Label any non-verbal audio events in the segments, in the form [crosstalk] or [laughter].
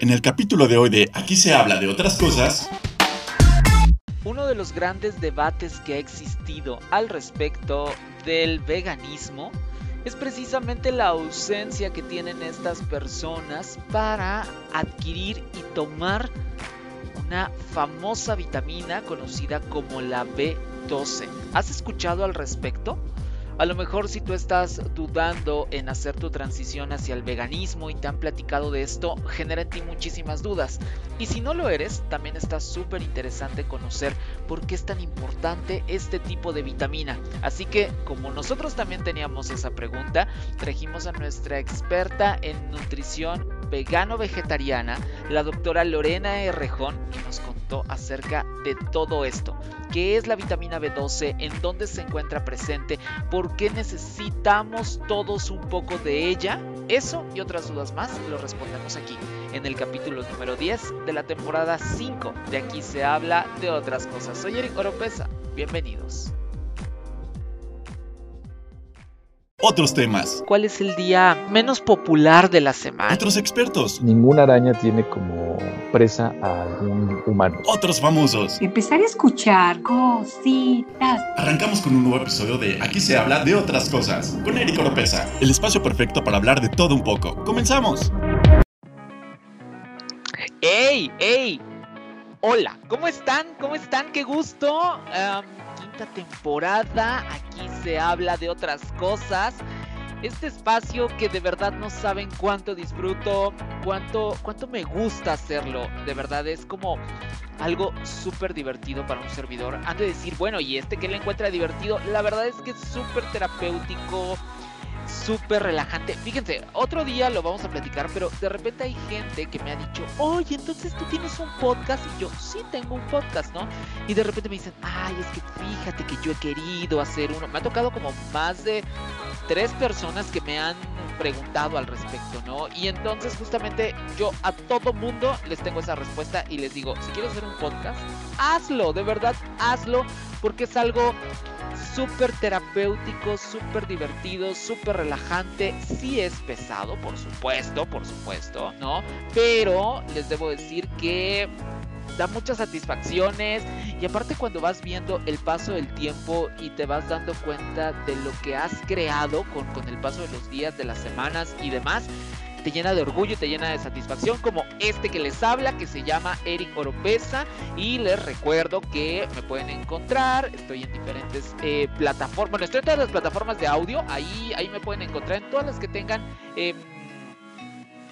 En el capítulo de hoy de Aquí se habla de otras cosas. Uno de los grandes debates que ha existido al respecto del veganismo es precisamente la ausencia que tienen estas personas para adquirir y tomar una famosa vitamina conocida como la B12. ¿Has escuchado al respecto? A lo mejor si tú estás dudando en hacer tu transición hacia el veganismo y te han platicado de esto, genera en ti muchísimas dudas. Y si no lo eres, también está súper interesante conocer por qué es tan importante este tipo de vitamina. Así que, como nosotros también teníamos esa pregunta, trajimos a nuestra experta en nutrición vegano-vegetariana, la doctora Lorena Errejón, y nos contó acerca de todo esto. ¿Qué es la vitamina B12? ¿En dónde se encuentra presente? ¿Por qué necesitamos todos un poco de ella? Eso y otras dudas más lo respondemos aquí, en el capítulo número 10 de la temporada 5. De aquí se habla de otras cosas. Soy Eric Oropesa. Bienvenidos. Otros temas. ¿Cuál es el día menos popular de la semana? Otros expertos. Ninguna araña tiene como presa a algún humano. Otros famosos. Empezar a escuchar cositas. Arrancamos con un nuevo episodio de Aquí se habla de otras cosas. Con Eric Oropesa. El espacio perfecto para hablar de todo un poco. ¡Comenzamos! ¡Ey! ¡Ey! Hola, ¿cómo están? ¿Cómo están? ¡Qué gusto! Um, quinta temporada. Aquí se habla de otras cosas. Este espacio que de verdad no saben cuánto disfruto, cuánto, cuánto me gusta hacerlo. De verdad es como algo súper divertido para un servidor. Han de decir, bueno, ¿y este que le encuentra divertido? La verdad es que es súper terapéutico súper relajante. Fíjense, otro día lo vamos a platicar, pero de repente hay gente que me ha dicho, oye, entonces tú tienes un podcast. Y yo, sí, tengo un podcast, ¿no? Y de repente me dicen, ay, es que fíjate que yo he querido hacer uno. Me ha tocado como más de tres personas que me han preguntado al respecto, ¿no? Y entonces justamente yo a todo mundo les tengo esa respuesta y les digo, si quieres hacer un podcast, hazlo, de verdad, hazlo, porque es algo súper terapéutico, súper divertido, súper relajante. Sí es pesado, por supuesto, por supuesto, ¿no? Pero les debo decir que da muchas satisfacciones y aparte cuando vas viendo el paso del tiempo y te vas dando cuenta de lo que has creado con, con el paso de los días, de las semanas y demás, te llena de orgullo, te llena de satisfacción, como este que les habla, que se llama Eric Oropesa. Y les recuerdo que me pueden encontrar, estoy en diferentes eh, plataformas, bueno, estoy en todas las plataformas de audio, ahí, ahí me pueden encontrar en todas las que tengan... Em,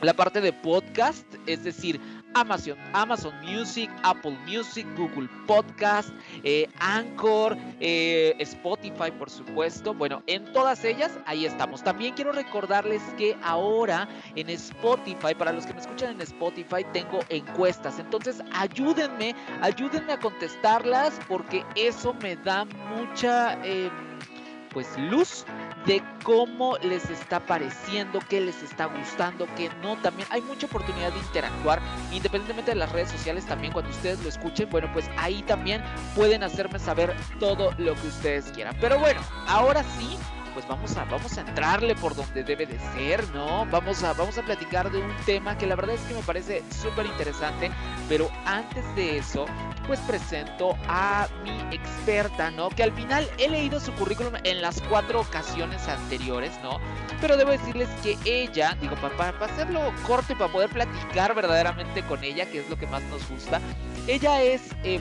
la parte de podcast, es decir, Amazon, Amazon Music, Apple Music, Google Podcast, eh, Anchor, eh, Spotify, por supuesto. Bueno, en todas ellas, ahí estamos. También quiero recordarles que ahora en Spotify, para los que me escuchan en Spotify, tengo encuestas. Entonces, ayúdenme, ayúdenme a contestarlas porque eso me da mucha... Em, pues luz de cómo les está pareciendo, qué les está gustando, qué no. También hay mucha oportunidad de interactuar, independientemente de las redes sociales, también cuando ustedes lo escuchen, bueno, pues ahí también pueden hacerme saber todo lo que ustedes quieran. Pero bueno, ahora sí, pues vamos a, vamos a entrarle por donde debe de ser, ¿no? Vamos a, vamos a platicar de un tema que la verdad es que me parece súper interesante, pero antes de eso, pues presento a mi experta, ¿no? Que al final he leído su currículum en las cuatro ocasiones anteriores, ¿no? Pero debo decirles que ella, digo, para, para hacerlo corto y para poder platicar verdaderamente con ella, que es lo que más nos gusta, ella es... Eh,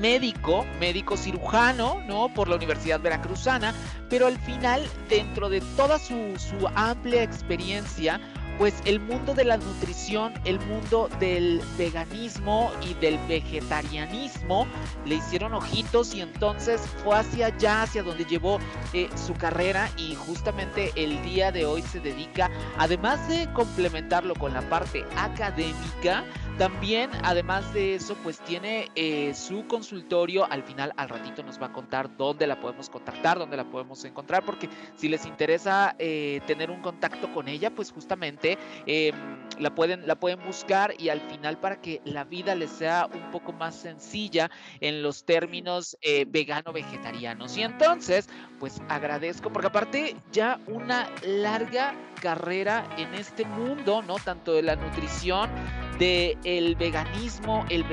médico, médico cirujano, ¿no? Por la Universidad Veracruzana, pero al final, dentro de toda su, su amplia experiencia, pues el mundo de la nutrición, el mundo del veganismo y del vegetarianismo le hicieron ojitos y entonces fue hacia allá, hacia donde llevó eh, su carrera y justamente el día de hoy se dedica, además de complementarlo con la parte académica, también, además de eso, pues tiene eh, su consultorio. Al final, al ratito nos va a contar dónde la podemos contactar, dónde la podemos encontrar, porque si les interesa eh, tener un contacto con ella, pues justamente em, la, pueden, la pueden buscar y al final para que la vida les sea un poco más sencilla en los términos eh, vegano-vegetarianos. Y entonces, pues agradezco, porque aparte ya una larga carrera en este mundo, ¿no? Tanto de la nutrición, del el veganismo, el,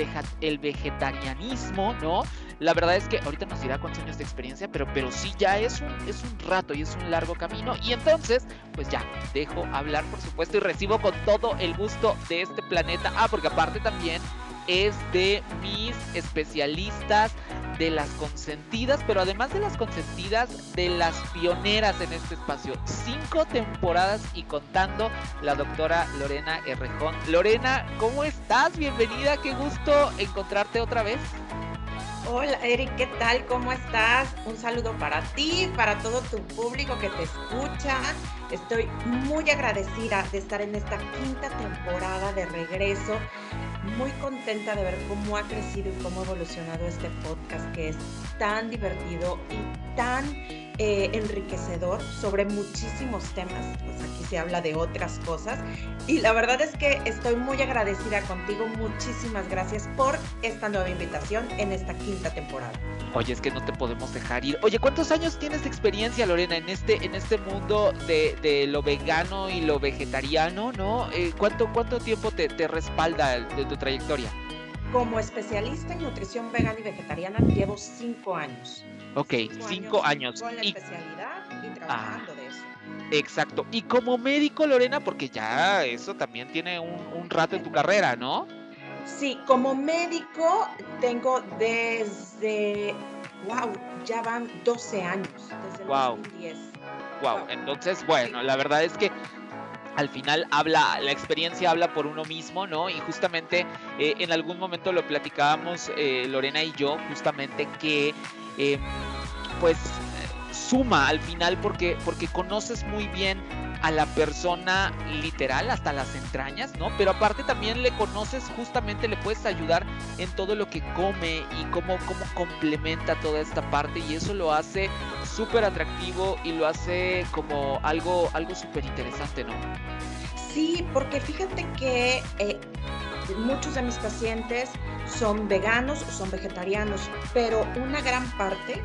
el vegetarianismo, ¿no? La verdad es que ahorita nos dirá cuántos años de experiencia, pero, pero sí ya es un, es un rato y es un largo camino. Y entonces, pues ya, dejo hablar, por supuesto, y recibo con todo el gusto de este planeta. Ah, porque aparte también es de mis especialistas, de las consentidas, pero además de las consentidas, de las pioneras en este espacio. Cinco temporadas y contando la doctora Lorena Herrejón. Lorena, ¿cómo estás? Bienvenida, qué gusto encontrarte otra vez. Hola Eric, ¿qué tal? ¿Cómo estás? Un saludo para ti, para todo tu público que te escucha. Estoy muy agradecida de estar en esta quinta temporada de regreso. Muy contenta de ver cómo ha crecido y cómo ha evolucionado este podcast que es tan divertido y tan eh, enriquecedor sobre muchísimos temas. Pues aquí se habla de otras cosas. Y la verdad es que estoy muy agradecida contigo. Muchísimas gracias por esta nueva invitación en esta quinta temporada. Oye, es que no te podemos dejar ir. Oye, ¿cuántos años tienes de experiencia, Lorena, en este, en este mundo de, lo vegano y lo vegetariano, no? Eh, ¿cuánto, ¿Cuánto tiempo te, te respalda de tu trayectoria? Como especialista en nutrición vegana y vegetariana llevo cinco años. Ok, cinco, años. Con la especialidad y trabajando de eso. Exacto. Y como médico, Lorena, porque ya eso también tiene un, rato en tu carrera, ¿no? Sí, como médico tengo desde, wow, ya van 12 años, desde el wow. 2010. Wow, entonces, bueno, la verdad es que al final habla, la experiencia habla por uno mismo, ¿no? Y justamente eh, en algún momento lo platicábamos eh, Lorena y yo, justamente que em, pues suma al final porque, porque conoces muy bien a la persona literal hasta las entrañas, ¿no? Pero aparte también le conoces, justamente le puedes ayudar en todo lo que come y cómo, cómo complementa toda esta parte y eso lo hace súper atractivo y lo hace como algo, algo súper interesante, ¿no? Sí, porque fíjate que eh, muchos de mis pacientes son veganos o son vegetarianos, pero una gran parte,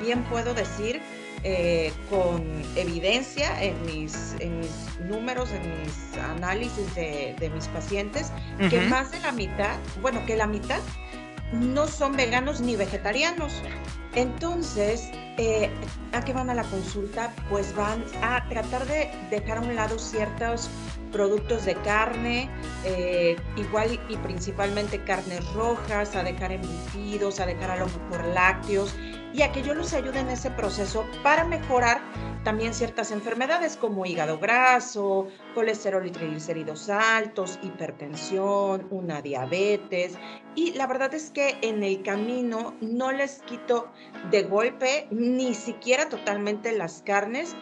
bien puedo decir, eh, con evidencia en mis, en mis, números, en mis análisis de, mis pacientes, que más de la mitad, bueno, que la mitad no son veganos ni vegetarianos. Entonces, eh, ¿a qué van a la consulta? Pues van a tratar de dejar a un lado ciertos productos de carne, eh, igual y principalmente carnes rojas, a dejar embutidos, a dejar a lo mejor lácteos y a que yo los ayude en ese proceso para mejorar también ciertas enfermedades como hígado graso, colesterol y triglicéridos altos, hipertensión, una diabetes. Y la verdad es que en el camino no les quito de golpe ni siquiera totalmente las carnes,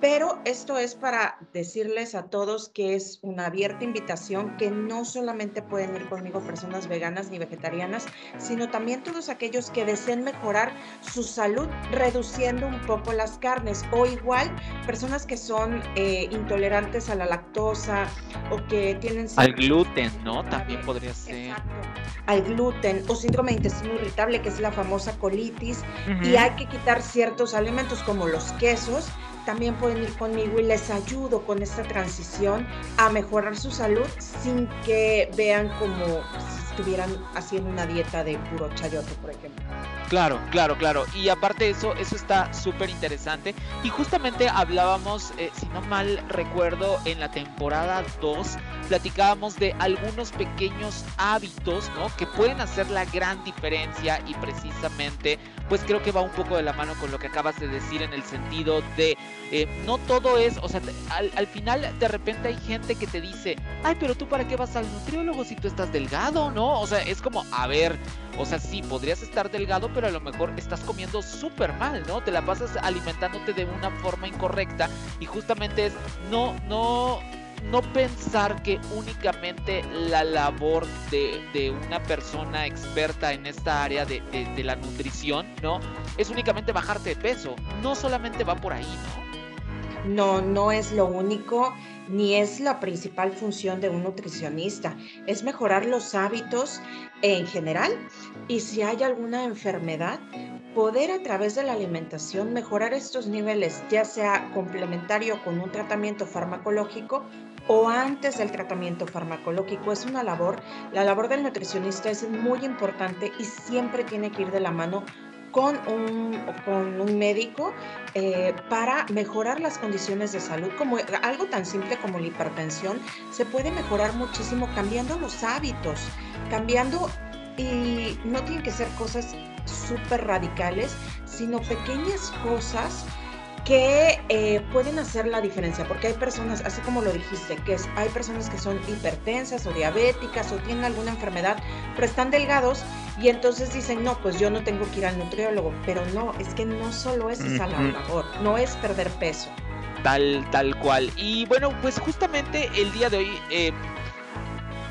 pero esto es para decirles a todos que es una abierta invitación, que no solamente pueden ir conmigo personas veganas ni vegetarianas, sino también todos aquellos que deseen mejorar su salud reduciendo un poco las carnes o igual personas que son eh, intolerantes a la lactosa o que tienen... Al gluten, ¿no? También podría ser. Exacto. Al gluten o síndrome de intestino irritable, que es la famosa colitis, y hay que quitar ciertos alimentos como los quesos también pueden ir conmigo y les ayudo con esta transición a mejorar su salud sin que vean como estuvieran haciendo una dieta de puro chayote, por ejemplo. Claro, claro, claro. Y aparte de eso, eso está súper interesante. Y justamente hablábamos, eh, si no mal recuerdo, en la temporada 2, platicábamos de algunos pequeños hábitos, ¿no? Que pueden hacer la gran diferencia y precisamente, pues creo que va un poco de la mano con lo que acabas de decir en el sentido de, eh, no todo es, o sea, al, al final de repente hay gente que te dice, ay, pero tú para qué vas al nutriólogo si tú estás delgado, ¿no? O sea, es como, a ver, o sea, sí, podrías estar delgado, pero a lo mejor estás comiendo súper mal, ¿no? Te la pasas alimentándote de una forma incorrecta y justamente es no, no, no pensar que únicamente la labor de, una persona experta en esta área de, de, la nutrición, ¿no? Es únicamente bajarte de peso. No solamente va por ahí, ¿no? No, no es lo único ni es la principal función de un nutricionista. Es mejorar los hábitos en general y si hay alguna enfermedad, poder a través de la alimentación mejorar estos niveles, ya sea complementario con un tratamiento farmacológico o antes del tratamiento farmacológico. Es una labor, la labor del nutricionista es muy importante y siempre tiene que ir de la mano con un, con un médico eh, para mejorar las condiciones de salud, como algo tan simple como la hipertensión, se puede mejorar muchísimo cambiando los hábitos, cambiando y no tienen que ser cosas súper radicales, sino pequeñas cosas que eh, pueden hacer la diferencia, porque hay personas, así como lo dijiste, que es, hay personas que son hipertensas o diabéticas o tienen alguna enfermedad, pero están delgados y entonces dicen, no, pues yo no tengo que ir al nutriólogo, pero no, es que no solo es esa la labor, no es perder peso. Tal, tal cual. Y bueno, pues justamente el día de hoy... Eh,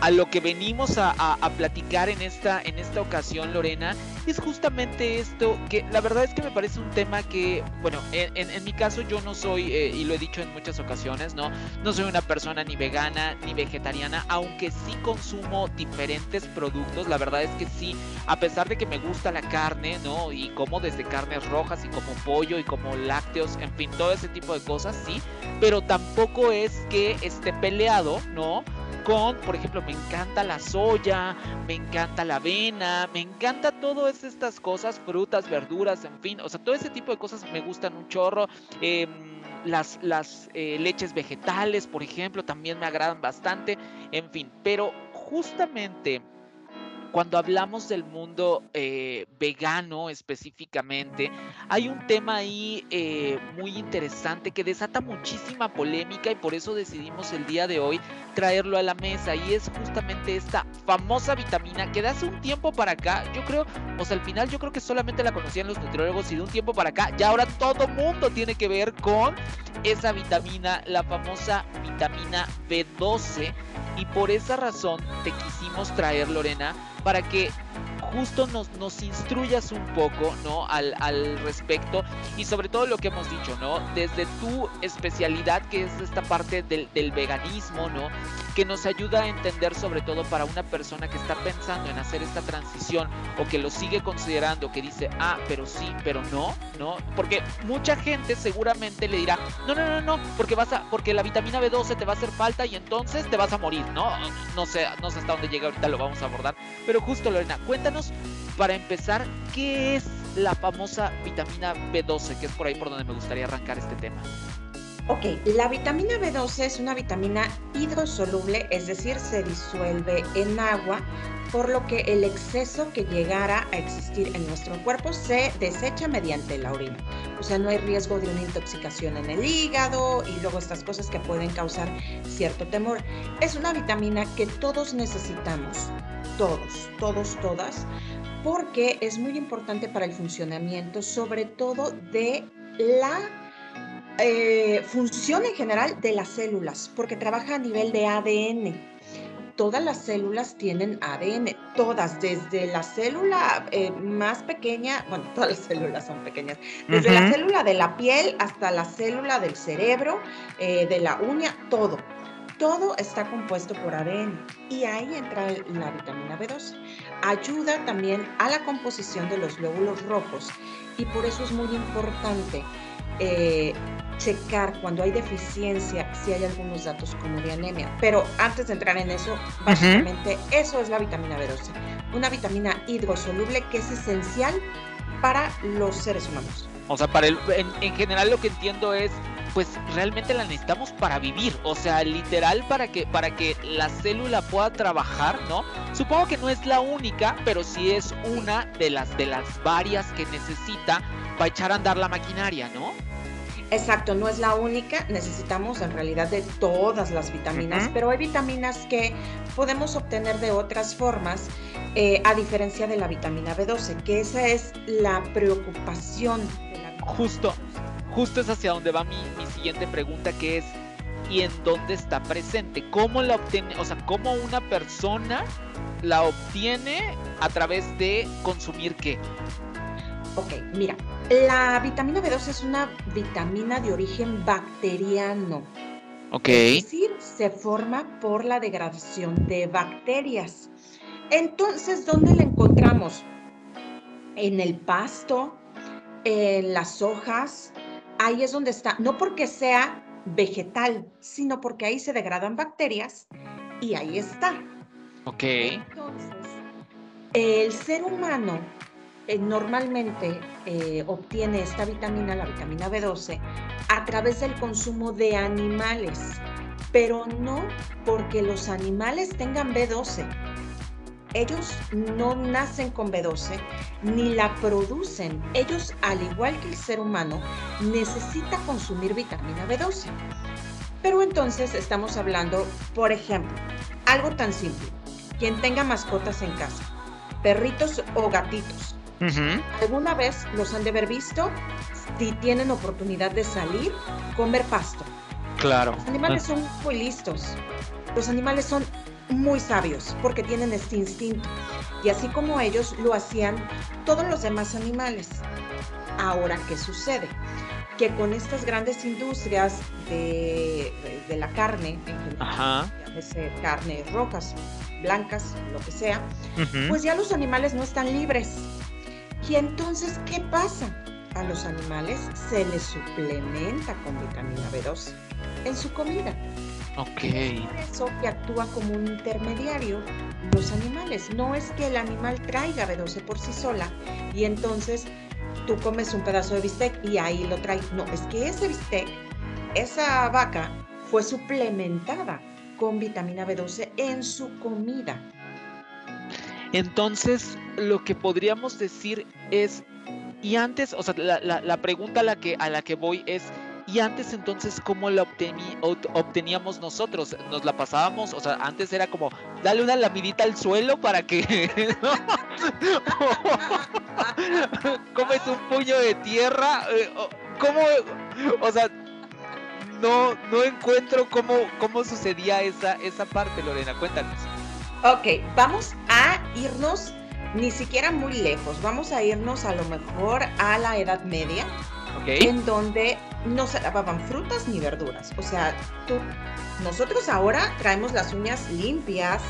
a lo que venimos a, platicar en esta, en esta ocasión, Lorena, es justamente esto, que la verdad es que me parece un tema que, bueno, en, mi caso yo no soy, eh, y lo he dicho en muchas ocasiones, ¿no? No soy una persona ni vegana ni vegetariana, aunque sí consumo diferentes productos, la verdad es que sí, a pesar de que me gusta la carne, ¿no? Y como desde carnes rojas y como pollo y como lácteos, en fin, todo ese tipo de cosas, sí, pero tampoco es que esté peleado, ¿no? Con, por ejemplo, me encanta la soya, me encanta la avena, me encanta todas estas cosas, frutas, verduras, en fin, o sea, todo ese tipo de cosas me gustan un chorro. Em, las, las eh, leches vegetales, por ejemplo, también me agradan bastante, en fin, pero justamente cuando hablamos del mundo eh, vegano específicamente, hay un tema ahí eh, muy interesante que desata muchísima polémica y por eso decidimos el día de hoy traerlo a la mesa y es justamente esta famosa vitamina que de hace un tiempo para acá, yo creo, o sea, al final yo creo que solamente la conocían los nutriólogos y de un tiempo para acá, ya ahora todo mundo tiene que ver con esa vitamina, la famosa vitamina B12 y por esa razón te quisimos traer, Lorena, para que justo nos, nos instruyas un poco, ¿no? Al, al, respecto y sobre todo lo que hemos dicho, ¿no? Desde tu especialidad, que es esta parte del, del veganismo, ¿no? Que nos ayuda a entender sobre todo para una persona que está pensando en hacer esta transición o que lo sigue considerando, que dice, ah, pero sí, pero no, ¿no? Porque mucha gente seguramente le dirá, no, no, no, no, porque vas a, porque la vitamina B12 te va a hacer falta y entonces te vas a morir, ¿no? No sé, no sé hasta dónde llega ahorita, lo vamos a abordar. Pero justo, Lorena, cuéntanos para empezar, ¿qué es la famosa vitamina B12? Que es por ahí por donde me gustaría arrancar este tema. Ok, la vitamina B12 es una vitamina hidrosoluble, es decir, se disuelve en agua, por lo que el exceso que llegara a existir en nuestro cuerpo se desecha mediante la orina. O sea, no hay riesgo de una intoxicación en el hígado y luego estas cosas que pueden causar cierto temor. Es una vitamina que todos necesitamos, todos, todos, todas, porque es muy importante para el funcionamiento, sobre todo de la eh, función en general de las células, porque trabaja a nivel de ADN. Todas las células tienen ADN, todas, desde la célula eh, más pequeña, bueno, [laughs] todas las células son pequeñas, desde la célula de la piel hasta la célula del cerebro, eh, de la uña, todo. Todo está compuesto por ADN y ahí entra la vitamina B12. Ayuda también a la composición de los glóbulos rojos y por eso es muy importante checar cuando hay deficiencia si hay algunos datos como de anemia. Pero antes de entrar en eso, básicamente eso es la vitamina B12, una vitamina hidrosoluble que es esencial para los seres humanos. O sea, para el, en, general lo que entiendo es, pues realmente la necesitamos para vivir, o sea, literal para que para que la célula pueda trabajar, ¿no? Supongo que no es la única, pero sí es una de las de las varias que necesita para echar a andar la maquinaria, ¿no? Exacto, no es la única, necesitamos en realidad de todas las vitaminas, pero hay vitaminas que podemos obtener de otras formas, eh, a diferencia de la vitamina B12, que esa es la preocupación de la Justo, justo es hacia donde va mi, mi siguiente pregunta, que es, ¿y en dónde está presente? ¿Cómo la obtiene? O sea, ¿cómo una persona la obtiene a través de consumir qué? Ok, mira, La vitamina B12 es una vitamina de origen bacteriano. Ok. Es decir, se forma por la degradación de bacterias. Entonces, ¿dónde la encontramos? En el pasto, en las hojas, ahí es donde está, no porque sea vegetal, sino porque ahí se degradan bacterias y ahí está. Ok. Entonces, el ser humano eh, normalmente eh, obtiene esta vitamina, la vitamina B12, a través del consumo de animales, pero no porque los animales tengan B12. Ellos no nacen con B12 ni la producen. Ellos, al igual que el ser humano, necesita consumir vitamina B12. Pero entonces estamos hablando, por ejemplo, algo tan simple. Quien tenga mascotas en casa, perritos o gatitos, Ujú. ¿alguna vez los han de haber visto? Si tienen oportunidad de salir, comer pasto. Claro. Los animales son muy listos. Los animales son muy sabios porque tienen este instinto. Y así como ellos lo hacían todos los demás animales. Ahora, ¿qué sucede? Que con estas grandes industrias de, de la carne, Ajá. llámese carnes rojas, blancas, lo que sea, Ujú. pues ya los animales no están libres. Y entonces, ¿qué pasa? A los animales se les suplementa con vitamina B12 en su comida. Ok. Por eso que actúa como un intermediario los animales. No es que el animal traiga B12 por sí sola y entonces tú comes un pedazo de bistec y ahí lo trae. No, es que ese bistec, esa vaca, fue suplementada con vitamina B12 en su comida. Entonces, lo que podríamos decir es, y antes, o sea, la, la- pregunta a la, que, a la que voy es, ¿y antes entonces cómo la ot- obteníamos nosotros? ¿Nos la pasábamos? O sea, antes era como, dale una lamidita al suelo para que... [laughs] Comes un puño de tierra. eh, ¿Cómo? O sea, no, no encuentro cómo, cómo sucedía esa, esa parte, Lorena. Cuéntanos. Ok, vamos a irnos ni siquiera muy lejos, vamos a irnos a lo mejor a la Edad Media, en donde no se lavaban frutas ni verduras. O sea, tú, nosotros ahora traemos las uñas limpias,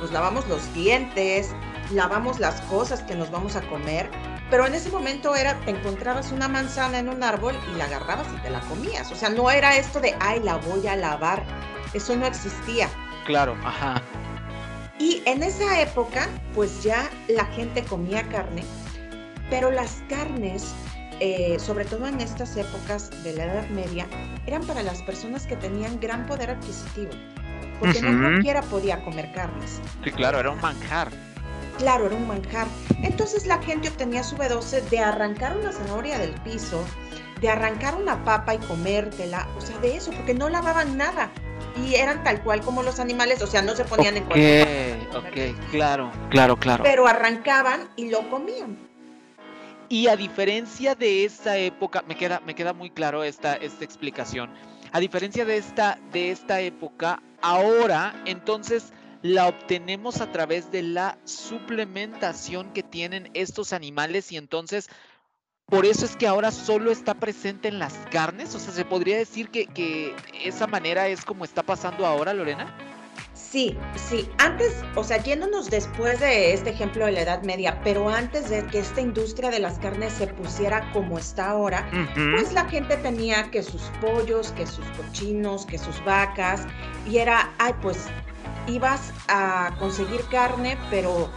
nos lavamos los dientes, lavamos las cosas que nos vamos a comer, pero en ese momento era, te encontrabas una manzana en un árbol y la agarrabas y te la comías. O sea, no era esto de, ay, la voy a lavar. Eso no existía. Claro, ajá. Y en esa época, pues ya la gente comía carne, pero las carnes, eh, sobre todo en estas épocas de la Edad Media, eran para las personas que tenían gran poder adquisitivo, porque no cualquiera podía comer carnes. Sí, claro, era un manjar. Claro, era un manjar. Entonces la gente obtenía su B12 de arrancar una zanahoria del piso, de arrancar una papa y comértela, o sea, de eso, porque no lavaban nada. Y eran tal cual como los animales, o sea, no se ponían en cualquier Ok, claro, claro, claro. Pero arrancaban y lo comían. Y a diferencia de esa época, me queda, me queda muy claro esta, esta explicación. A diferencia de esta, de esta época, ahora entonces la obtenemos a través de la suplementación que tienen estos animales y entonces por eso es que ahora solo está presente en las carnes. O sea, se podría decir que, que esa manera es como está pasando ahora, Lorena. Sí, sí. Antes, o sea, yéndonos después de este ejemplo de la Edad Media, pero antes de que esta industria de las carnes se pusiera como está ahora, pues la gente tenía que sus pollos, que sus cochinos, que sus vacas, y era, ay, pues ibas a conseguir carne, pero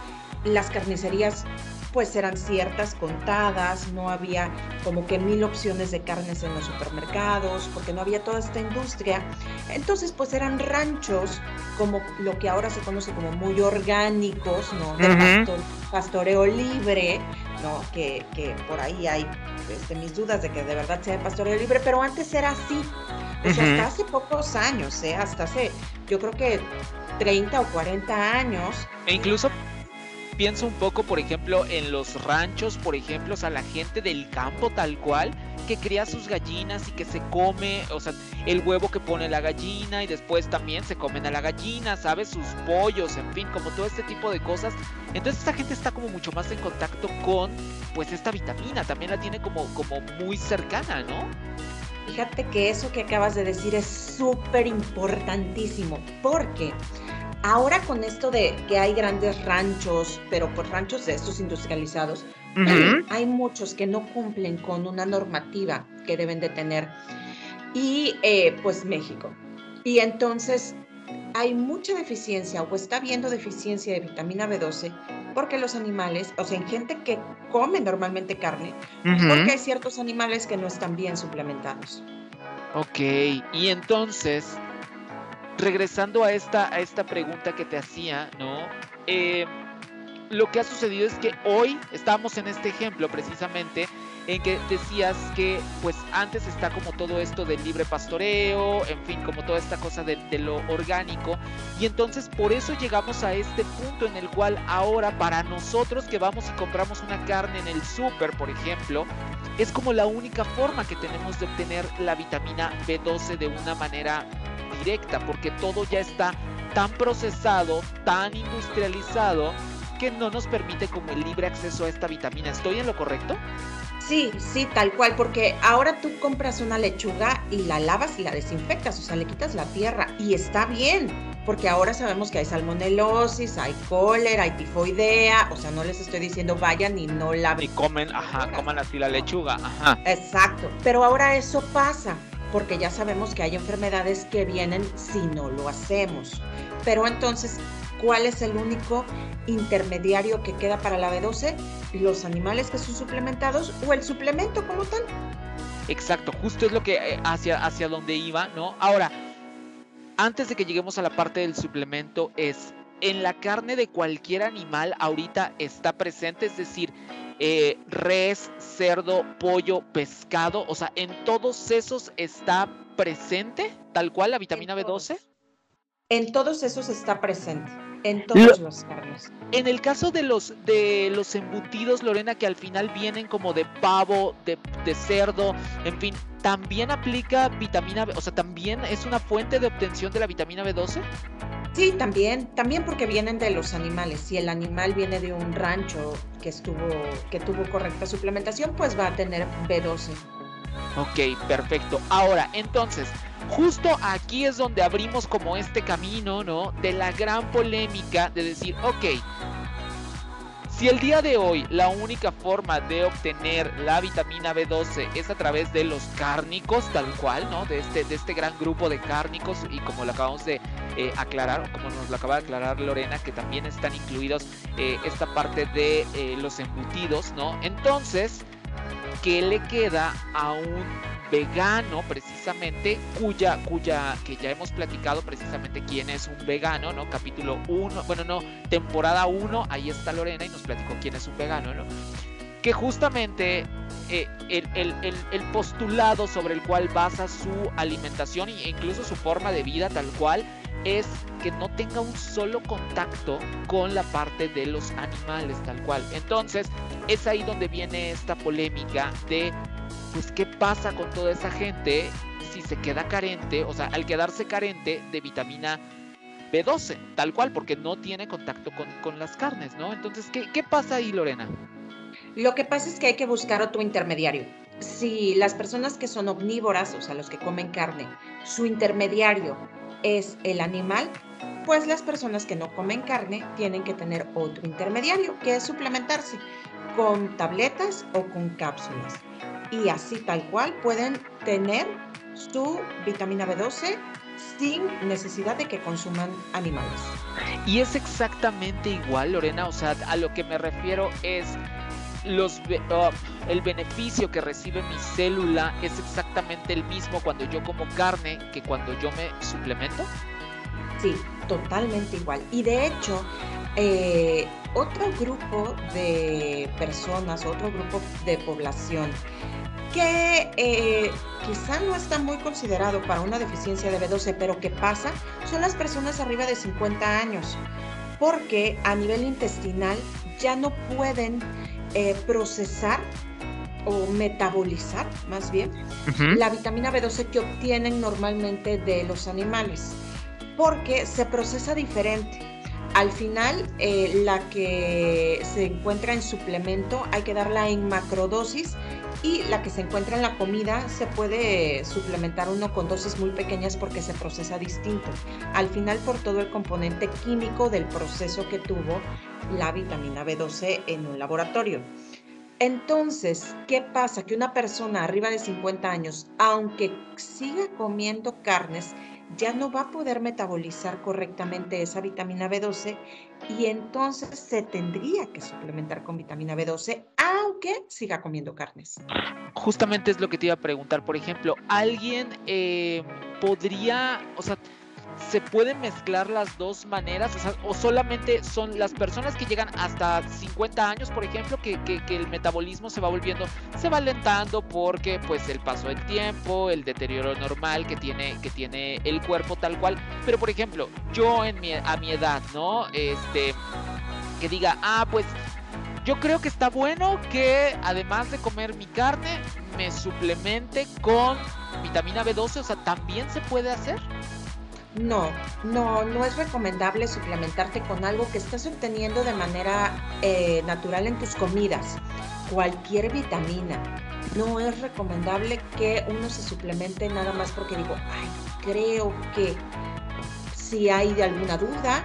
las carnicerías pues eran ciertas, contadas, no había como que mil opciones de carnes en los supermercados, porque no había toda esta industria. Entonces, pues eran ranchos, como lo que ahora se conoce como muy orgánicos, ¿no? De pastor- pastoreo libre, ¿no? Que, que por ahí hay este, mis dudas de que de verdad sea de pastoreo libre, pero antes era así. O sea, hasta hace pocos años, ¿eh? Hasta hace, yo creo que 30 o 40 años, E incluso pienso un poco, por ejemplo, en los ranchos, por ejemplo, o sea, la gente del campo tal cual, que cría sus gallinas y que se come, o sea, el huevo que pone la gallina y después también se comen a la gallina, ¿sabes? Sus pollos, en fin, como todo este tipo de cosas. Entonces esta gente está como mucho más en contacto con, pues, esta vitamina, también la tiene como, como muy cercana, ¿no? Fíjate que eso que acabas de decir es súper importantísimo, porque ahora con esto de que hay grandes ranchos, pero por ranchos de estos industrializados, hay muchos que no cumplen con una normativa que deben de tener. Y eh, pues México. Y entonces hay mucha deficiencia o está habiendo deficiencia de vitamina B12 porque los animales, o sea, en gente que come normalmente carne, porque hay ciertos animales que no están bien suplementados. Ok, y entonces, regresando a esta, a esta pregunta que te hacía, ¿no? Eh, lo que ha sucedido es que hoy estamos en este ejemplo precisamente en que decías que pues antes está como todo esto del libre pastoreo, en fin, como toda esta cosa de, lo orgánico y entonces por eso llegamos a este punto en el cual ahora para nosotros que vamos y compramos una carne en el súper, por ejemplo, es como la única forma que tenemos de obtener la vitamina B12 de una manera directa, porque todo ya está tan procesado, tan industrializado, que no nos permite como el libre acceso a esta vitamina. ¿Estoy en lo correcto? Sí, sí, tal cual, porque ahora tú compras una lechuga y la lavas y la desinfectas, o sea, le quitas la tierra y está bien, porque ahora sabemos que hay salmonelosis, hay cólera, hay tifoidea, o sea, no les estoy diciendo vayan y no laven. Y comen, ajá, coman así la lechuga, ajá. Exacto, pero ahora eso pasa, porque ya sabemos que hay enfermedades que vienen si no lo hacemos. Pero entonces, ¿Cuál es el único intermediario que queda para la B12? Los animales que son suplementados o el suplemento como tal. Exacto, justo es lo que eh, hacia, hacia donde iba, ¿no? Ahora, antes de que lleguemos a la parte del suplemento, es en la carne de cualquier animal ahorita está presente, es decir, eh, res, cerdo, pollo, pescado, o sea, en todos esos está presente, tal cual la vitamina B12. En todos esos está presente. En todos los carnes. En el caso de los de los embutidos, Lorena, que al final vienen como de pavo, de, cerdo, en fin, ¿también aplica vitamina B? O sea, ¿también es una fuente de obtención de la vitamina B12? Sí, también, también porque vienen de los animales. Si el animal viene de un rancho que estuvo, que tuvo correcta suplementación, pues va a tener B12. Ok, perfecto. Ahora, entonces, justo aquí es donde abrimos como este camino, ¿no? De la gran polémica de decir, ok, si el día de hoy la única forma de obtener la vitamina B12 es a través de los cárnicos, tal cual, ¿no? De este, de este gran grupo de cárnicos y como lo acabamos de eh, aclarar, como nos lo acaba de aclarar Lorena, que también están incluidos eh, esta parte de eh, los embutidos, ¿no? Entonces, ¿qué le queda a un vegano precisamente cuya cuya que ya hemos platicado precisamente quién es un vegano, ¿no? Capítulo 1, bueno, no, temporada 1, ahí está Lorena y nos platicó quién es un vegano, ¿no? Que justamente eh, el, el, postulado sobre el cual basa su alimentación e incluso su forma de vida tal cual es que no tenga un solo contacto con la parte de los animales tal cual. Entonces es ahí donde viene esta polémica de pues qué pasa con toda esa gente si se queda carente, o sea, al quedarse carente de vitamina B12, tal cual, porque no tiene contacto con, las carnes, ¿no? Entonces, ¿qué, ¿qué pasa ahí, Lorena? Lo que pasa es que hay que buscar otro intermediario. Si las personas que son omnívoras, o sea, los que comen carne, su intermediario es el animal, pues las personas que no comen carne tienen que tener otro intermediario, que es suplementarse con tabletas o con cápsulas y así tal cual pueden tener su vitamina B12 sin necesidad de que consuman animales. Y es exactamente igual, Lorena, o sea, a lo que me refiero es los oh, el beneficio que recibe mi célula es exactamente el mismo cuando yo como carne que cuando yo me suplemento. Sí, totalmente igual. Y de hecho, eh, otro grupo de personas, otro grupo de población que eh, quizá no está muy considerado para una deficiencia de B12, pero que pasa, son las personas arriba de 50 años, porque a nivel intestinal ya no pueden eh, procesar o metabolizar más bien la vitamina B12 que obtienen normalmente de los animales, porque se procesa diferente. Al final, eh, la que se encuentra en suplemento hay que darla en macrodosis y la que se encuentra en la comida se puede suplementar uno con dosis muy pequeñas porque se procesa distinto. Al final, por todo el componente químico del proceso que tuvo la vitamina B12 en un laboratorio. Entonces, ¿qué pasa? Que una persona arriba de 50 años, aunque siga comiendo carnes, ya no va a poder metabolizar correctamente esa vitamina B12 y entonces se tendría que suplementar con vitamina B12 aunque siga comiendo carnes. Justamente es lo que te iba a preguntar, por ejemplo, ¿alguien eh, podría, o sea, se pueden mezclar las dos maneras, o, solamente son las personas que llegan hasta 50 años, por ejemplo, que, el metabolismo se va volviendo, se va alentando porque pues el paso del tiempo, el deterioro normal que tiene, que tiene el cuerpo tal cual. Pero por ejemplo, yo en mi, a mi edad, ¿no? Este, que diga, ah, pues yo creo que está bueno que además de comer mi carne, me suplemente con vitamina B12, o sea, también se puede hacer. No, no, no es recomendable suplementarte con algo que estás obteniendo de manera eh, natural en tus comidas. Cualquier vitamina. No es recomendable que uno se suplemente nada más porque digo, ay, creo que si hay alguna duda,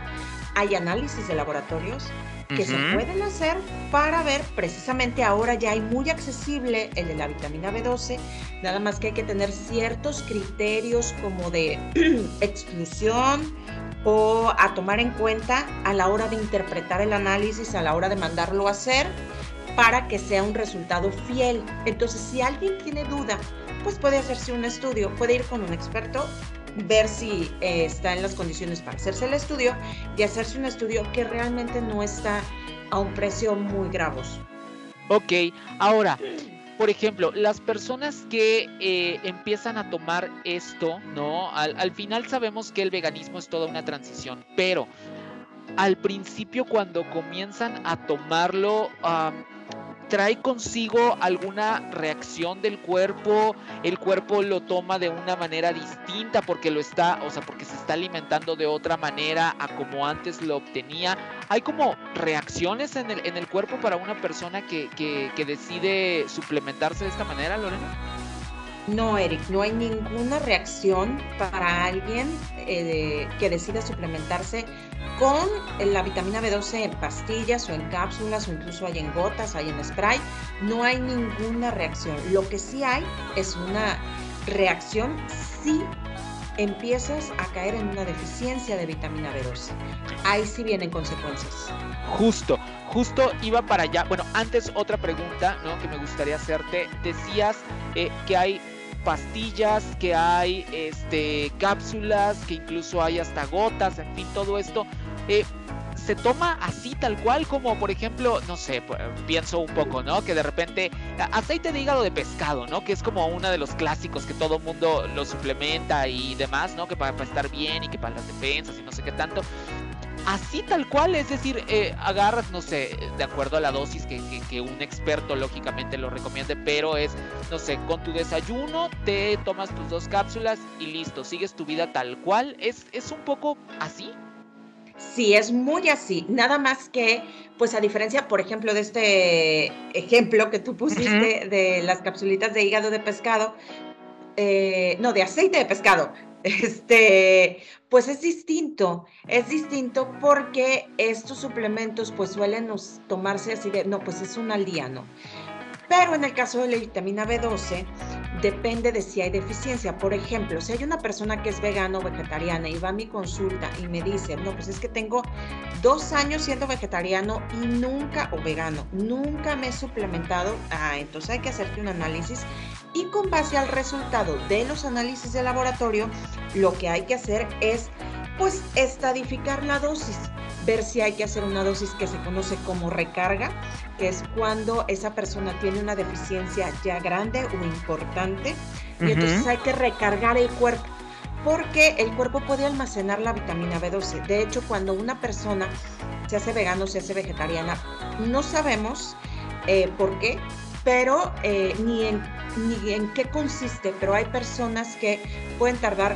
hay análisis de laboratorios que se pueden hacer para ver, precisamente ahora ya hay muy accesible el de la vitamina B12, nada más que hay que tener ciertos criterios como de [clears throat] exclusión o a tomar en cuenta a la hora de interpretar el análisis, a la hora de mandarlo a hacer, para que sea un resultado fiel. Entonces, si alguien tiene duda, pues puede hacerse un estudio, puede ir con un experto ver si eh, está en las condiciones para hacerse el estudio y hacerse un estudio que realmente no está a un precio muy gravoso. Ok, ahora, por ejemplo, las personas que eh, empiezan a tomar esto, ¿no? Al, final sabemos que el veganismo es toda una transición, pero al principio cuando comienzan a tomarlo, trae consigo alguna reacción del cuerpo, el cuerpo lo toma de una manera distinta porque lo está, o sea, porque se está alimentando de otra manera a como antes lo obtenía. Hay como reacciones en el, en el cuerpo para una persona que, que, decide suplementarse de esta manera, Lorena. No, Eric, no hay ninguna reacción para alguien eh, que decida suplementarse con la vitamina B12 en pastillas o en cápsulas o incluso hay en gotas, hay en spray, no hay ninguna reacción. Lo que sí hay es una reacción si empiezas a caer en una deficiencia de vitamina B12. Ahí sí vienen consecuencias. Justo, justo iba para allá. Bueno, antes otra pregunta ¿no? que me gustaría hacerte. Decías eh, que hay pastillas, que hay este, cápsulas, que incluso hay hasta gotas, en fin, todo esto. Eh, se toma así tal cual como por ejemplo, no sé, pienso un poco, ¿no? Que de repente aceite de hígado de pescado, ¿no? Que es como uno de los clásicos que todo mundo lo suplementa y demás, ¿no? Que para, estar bien y que para las defensas y no sé qué tanto. Así tal cual, es decir, eh, agarras, no sé, de acuerdo a la dosis que, que, un experto lógicamente lo recomiende, pero es, no sé, con tu desayuno te tomas tus dos cápsulas y listo, sigues tu vida tal cual. ¿Es, es un poco así? Sí, es muy así. Nada más que, pues a diferencia, por ejemplo, de este ejemplo que tú pusiste de las capsulitas de hígado de pescado, eh, no, de aceite de pescado, este, pues es distinto, es distinto porque estos suplementos pues suelen tomarse así de, no, pues es un al día, ¿no? Pero en el caso de la vitamina B12, depende de si hay deficiencia. Por ejemplo, si hay una persona que es vegano o vegetariana y va a mi consulta y me dice, no, pues es que tengo dos años siendo vegetariano y nunca, o vegano, nunca me he suplementado, ah, entonces hay que hacerte un análisis y con base al resultado de los análisis de laboratorio, lo que hay que hacer es, pues, estadificar la dosis ver si hay que hacer una dosis que se conoce como recarga, que es cuando esa persona tiene una deficiencia ya grande o importante, y entonces hay que recargar el cuerpo, porque el cuerpo puede almacenar la vitamina B12. De hecho, cuando una persona se hace vegano, se hace vegetariana, no sabemos eh, por qué, pero eh, ni, en, ni en qué consiste, pero hay personas que pueden tardar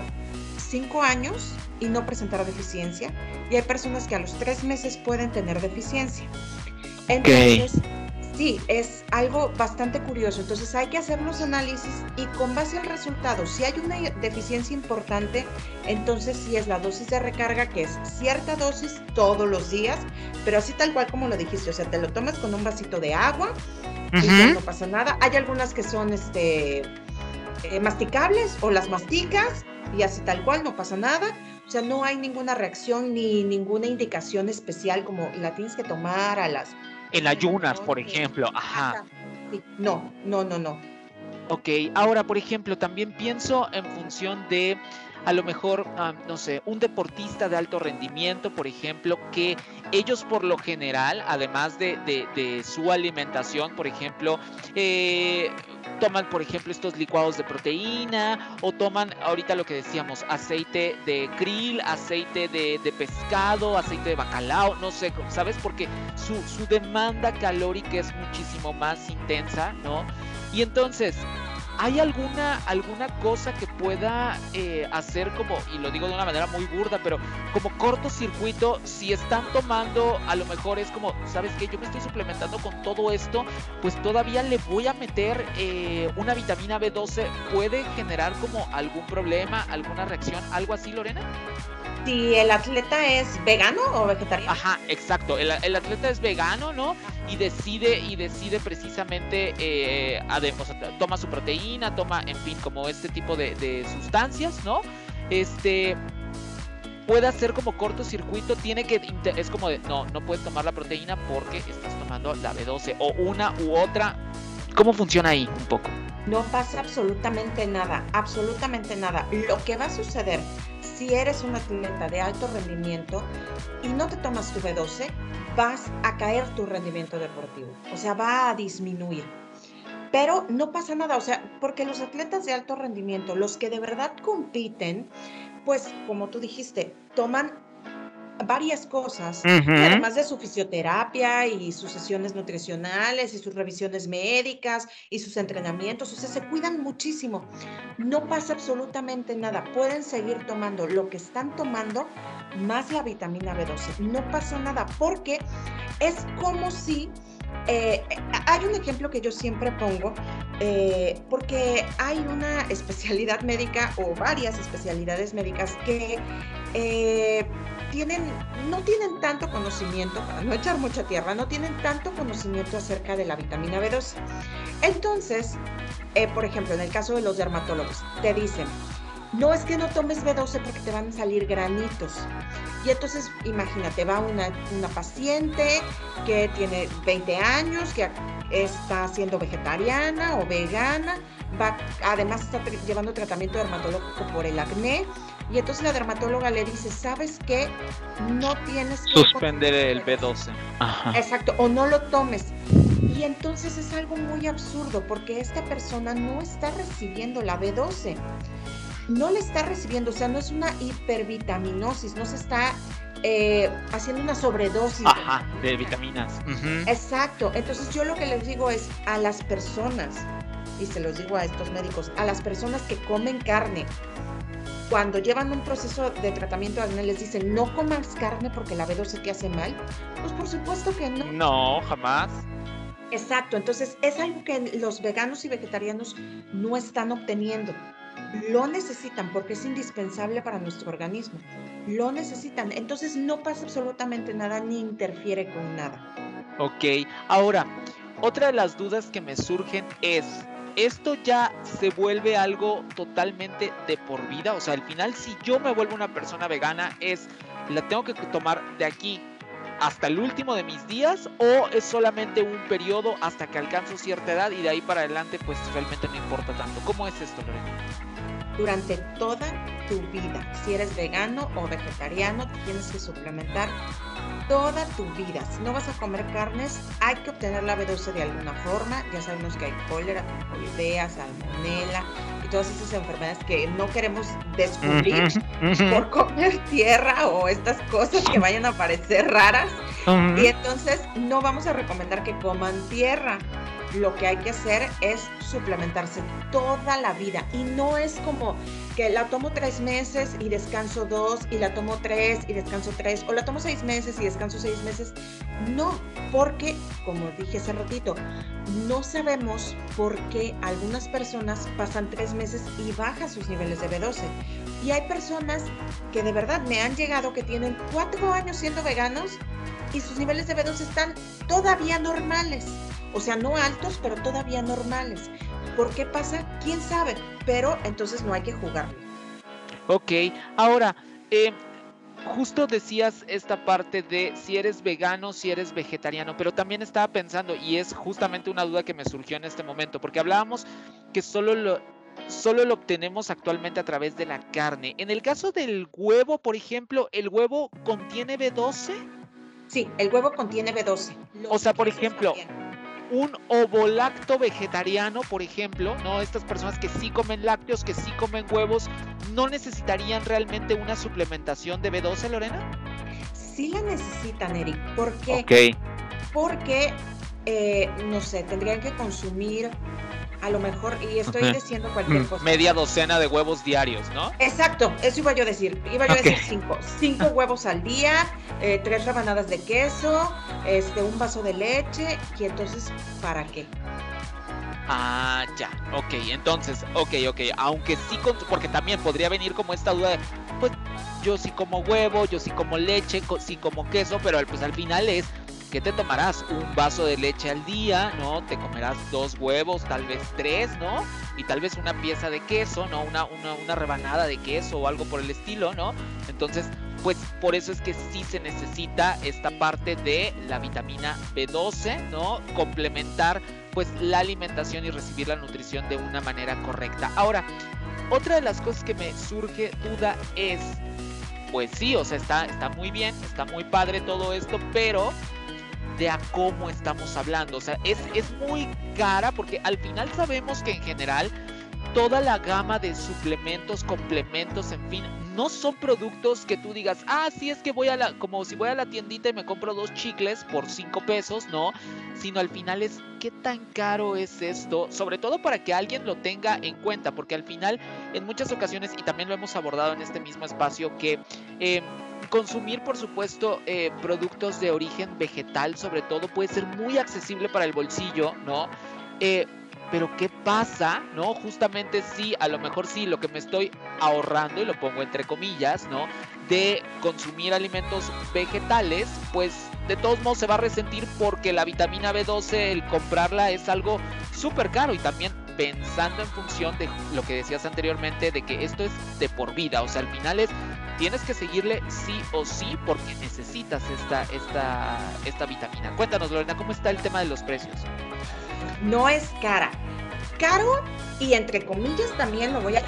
cinco años y no presentar deficiencia, y hay personas que a los tres meses pueden tener deficiencia. Entonces, sí, es algo bastante curioso. Entonces hay que hacer los análisis y con base al resultado, si hay una deficiencia importante, entonces sí es la dosis de recarga, que es cierta dosis todos los días, pero así tal cual como lo dijiste, o sea, te lo tomas con un vasito de agua y no pasa nada. Hay algunas que son este, eh, masticables o las masticas y así tal cual no pasa nada. O sea, no hay ninguna reacción ni ninguna indicación especial como la tienes que tomar a las... En ayunas, por ejemplo. Ajá. No, no, no, no. Ok, ahora, por ejemplo, también pienso en función de a lo mejor, ah, no sé, un deportista de alto rendimiento, por ejemplo, que ellos por lo general, además de, de, su alimentación, por ejemplo, eh, toman, por ejemplo, estos licuados de proteína o toman, ahorita lo que decíamos, aceite de krill, aceite de, de pescado, aceite de bacalao, no sé, ¿sabes? Porque su, su demanda calórica es muchísimo más intensa, ¿no? Y entonces, ¿Hay alguna, alguna cosa que pueda eh, hacer como, y lo digo de una manera muy burda, pero como cortocircuito, si están tomando, a lo mejor es como, ¿sabes qué? Yo me estoy suplementando con todo esto, pues todavía le voy a meter eh, una vitamina B12, ¿puede generar como algún problema, alguna reacción, algo así, Lorena? Si el atleta es vegano o vegetariano. Ajá, exacto. El, atleta es vegano, ¿no? Y decide, y decide precisamente, eh, toma su proteína, toma, en fin, como este tipo de, sustancias, ¿no? Este puede hacer como cortocircuito, tiene que, es como de, no, no puedes tomar la proteína porque estás tomando la B12 o una u otra. ¿Cómo funciona ahí un poco? No pasa absolutamente nada, absolutamente nada. Lo que va a suceder si eres un atleta de alto rendimiento y no te tomas tu B12, vas a caer tu rendimiento deportivo, o sea, va a disminuir. Pero no pasa nada, o sea, porque los atletas de alto rendimiento, los que de verdad compiten, pues como tú dijiste, toman varias cosas, además de su fisioterapia y sus sesiones nutricionales y sus revisiones médicas y sus entrenamientos, o sea, se cuidan muchísimo. No pasa absolutamente nada, pueden seguir tomando lo que están tomando más la vitamina B12, no pasa nada, porque es como si... Eh, hay un ejemplo que yo siempre pongo, eh, porque hay una [laughs] especialidad médica o varias especialidades médicas que eh, no tienen tanto conocimiento, para no echar mucha tierra, no tienen tanto conocimiento acerca de la vitamina B12. Entonces, eh, por ejemplo, en el caso de los dermatólogos, te dicen, no es que no tomes B12 porque te van a salir granitos. Y entonces, imagínate, va una, una paciente que tiene 20 años, que está siendo vegetariana o vegana, va, además está llevando tratamiento dermatológico por el acné, y entonces la dermatóloga le dice, ¿sabes qué? No tienes que... Suspender el B12. Exacto, o no lo tomes. Y entonces es algo muy absurdo porque esta persona no está recibiendo la B12. No le está recibiendo, o sea, no es una hipervitaminosis, no se está eh, haciendo una sobredosis de, vitaminas. Exacto. Entonces yo lo que les digo es a las personas, y se los digo a estos médicos, a las personas que comen carne, cuando llevan un proceso de tratamiento de acné les dicen no comas carne porque la B12 te hace mal, pues por supuesto que no. No, jamás. Exacto, entonces es algo que los veganos y vegetarianos no están obteniendo. Lo necesitan porque es indispensable para nuestro organismo. Lo necesitan. Entonces no pasa absolutamente nada ni interfiere con nada. Ok, ahora, otra de las dudas que me surgen es, esto ya se vuelve algo totalmente de por vida. O sea, al final, si yo me vuelvo una persona vegana, es la tengo que tomar de aquí hasta el último de mis días o es solamente un periodo hasta que alcanzo cierta edad y de ahí para adelante pues realmente no importa tanto. ¿Cómo es esto, Lorena? Durante toda tu vida, si eres vegano o vegetariano, tienes que suplementar toda tu vida. Si no vas a comer carnes, hay que obtener la B12 de alguna forma. Ya sabemos que hay cólera, polidea, salmonela y todas esas enfermedades que no queremos descubrir por comer tierra o estas cosas que vayan a parecer raras. Y entonces no vamos a recomendar que coman tierra. Lo que hay que hacer es suplementarse toda la vida. Y no es como que la tomo tres meses y descanso dos, y la tomo tres y descanso tres, o la tomo seis meses y descanso seis meses. No, porque, como dije hace ratito, no sabemos por qué algunas personas pasan tres meses y bajan sus niveles de B12. Y hay personas que de verdad me han llegado que tienen cuatro años siendo veganos y sus niveles de B12 están todavía normales. O sea, no altos, pero todavía normales. ¿Por qué pasa? ¿Quién sabe? Pero entonces no hay que jugarlo. Ok, ahora, eh, justo decías esta parte de si eres vegano, si eres vegetariano, pero también estaba pensando, y es justamente una duda que me surgió en este momento, porque hablábamos que solo lo, solo lo obtenemos actualmente a través de la carne. En el caso del huevo, por ejemplo, ¿el huevo contiene B12? Sí, el huevo contiene B12. o sea, por ejemplo, un ovolacto vegetariano, por ejemplo, ¿no? Estas personas que sí comen lácteos, que sí comen huevos, ¿no necesitarían realmente una suplementación de B12, Lorena? Sí la necesitan, Eric. ¿Por qué? Porque, eh, no sé, tendrían que consumir a lo mejor, y estoy diciendo cualquier Mm, cosa. Media docena de huevos diarios, ¿no? Exacto, eso iba yo a decir. Iba yo a decir cinco. Cinco [laughs] huevos al día, eh, tres rebanadas de queso, este, un vaso de leche, y entonces, ¿para qué? Ah, ya, ok, entonces, ok, ok, aunque sí, con, porque también podría venir como esta duda de, pues yo sí como huevo, yo sí como leche, co- sí como queso, pero pues al final es, ¿qué te tomarás? Un vaso de leche al día, ¿no? Te comerás dos huevos, tal vez tres, ¿no? Y tal vez una pieza de queso, ¿no? Una, una, una rebanada de queso o algo por el estilo, ¿no? Entonces, pues por eso es que sí se necesita esta parte de la vitamina B12, ¿no? Complementar pues la alimentación y recibir la nutrición de una manera correcta. Ahora, otra de las cosas que me surge duda es, pues sí, o sea, está, está muy bien, está muy padre todo esto, pero de a cómo estamos hablando. O sea, es, es muy cara porque al final sabemos que en general toda la gama de suplementos, complementos, en fin, no son productos que tú digas, ah, sí es que voy a la, como si voy a la tiendita y me compro dos chicles por cinco pesos, no, sino al final es qué tan caro es esto, sobre todo para que alguien lo tenga en cuenta, porque al final en muchas ocasiones, y también lo hemos abordado en este mismo espacio, que eh, consumir por supuesto eh, productos de origen vegetal sobre todo puede ser muy accesible para el bolsillo, ¿no? Eh, pero ¿qué pasa, no? Justamente sí, a lo mejor sí, lo que me estoy ahorrando, y lo pongo entre comillas, ¿no? De consumir alimentos vegetales, pues de todos modos se va a resentir porque la vitamina B12, el comprarla es algo súper caro y también pensando en función de lo que decías anteriormente, de que esto es de por vida, o sea, al final es, tienes que seguirle sí o sí porque necesitas esta, esta, esta vitamina. Cuéntanos, Lorena, ¿cómo está el tema de los precios? No es cara. Caro y entre comillas también lo voy a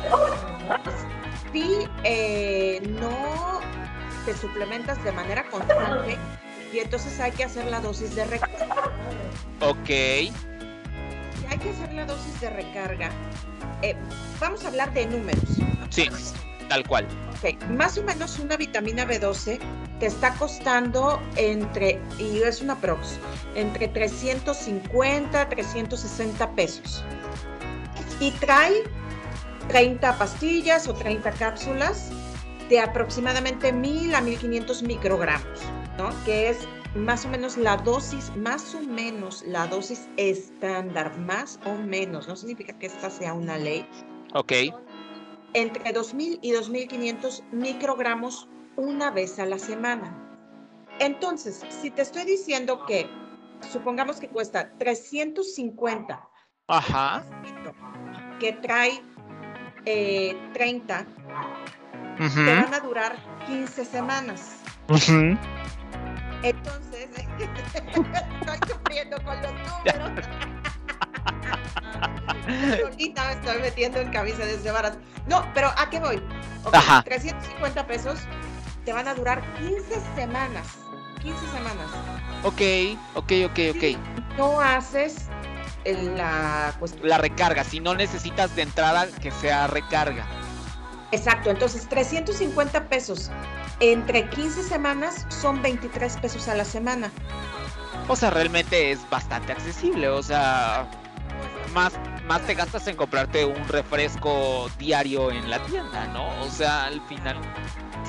si eh, no te suplementas de manera constante y entonces hay que hacer la dosis de recarga. Ok, Si hay que hacer la dosis de recarga, eh, vamos a hablar de números. sí, tal cual. Ok, más o menos una vitamina B12 te está costando entre, y es una prox, entre 350 360 pesos. Y trae 30 pastillas o 30 cápsulas de aproximadamente 1000 a 1500 microgramos, ¿no? Que es más o menos la dosis, más o menos la dosis estándar, más o menos, no significa que esta sea una ley, Ok, entre 2.000 y 2.500 microgramos una vez a la semana. Entonces, si te estoy diciendo que, supongamos que cuesta 350, ajá. que trae eh, 30, ujú, te van a durar 15 semanas. Entonces, [laughs] estoy sufriendo con los números. [laughs] Solita me estoy metiendo en camisa de varas. No, pero ¿a qué voy? Ok, Ajá. 350 pesos te van a durar 15 semanas. 15 semanas. Ok, ok, ok, ok. No haces la cuestión. La recarga, si no necesitas de entrada que sea recarga. Exacto, entonces 350 pesos entre 15 semanas son 23 pesos a la semana. O sea, realmente es bastante accesible, o sea, más, más te gastas en comprarte un refresco diario en la tienda, ¿no? O sea, al final,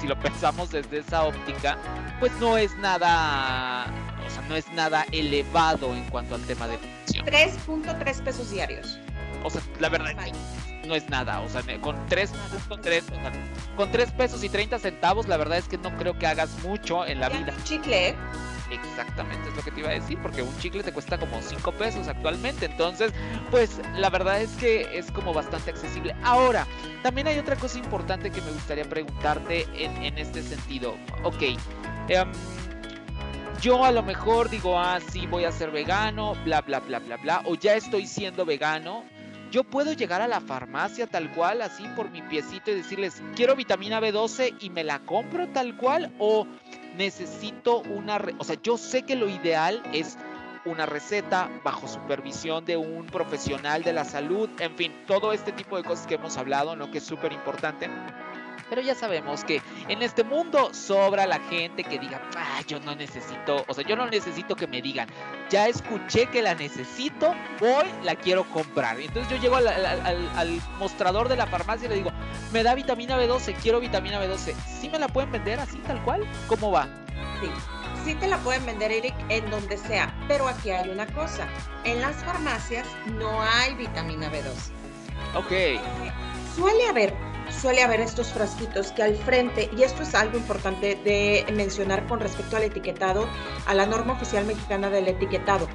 si lo pensamos desde esa óptica, pues no es nada, o sea, no es nada elevado en cuanto al tema de nutrición. 3.3 pesos diarios. O sea, la verdad no es nada, o sea, con 3, con 3, o sea, con 3 pesos y 30 centavos, la verdad es que no creo que hagas mucho en la vida. un chicle, ¿eh? Exactamente, es lo que te iba a decir, porque un chicle te cuesta como 5 pesos actualmente, entonces, pues la verdad es que es como bastante accesible. Ahora, también hay otra cosa importante que me gustaría preguntarte en, en este sentido. Ok, em, yo a lo mejor digo, ah, sí, voy a ser vegano, bla, bla, bla, bla, bla, o ya estoy siendo vegano. Yo puedo llegar a la farmacia tal cual, así por mi piecito y decirles, quiero vitamina B12 y me la compro tal cual, o necesito una, o sea, yo sé que lo ideal es una receta bajo supervisión de un profesional de la salud, en fin, todo este tipo de cosas que hemos hablado, ¿no? Que es súper importante. Pero ya sabemos que en este mundo sobra la gente que diga, ah, yo no necesito, o sea, yo no necesito que me digan, ya escuché que la necesito, voy, la quiero comprar. Entonces yo llego al, al- al- al mostrador de la farmacia y le digo, me da vitamina B12, quiero vitamina B12. ¿Sí me la pueden vender así tal cual? ¿Cómo va? Sí. Sí te la pueden vender, Eric, en donde sea. Pero aquí hay una cosa. En las farmacias no hay vitamina B12. Ok. Eh, Suele haber, suele haber estos frasquitos que al frente, y esto es algo importante de mencionar con respecto al etiquetado, a la norma oficial mexicana del etiquetado.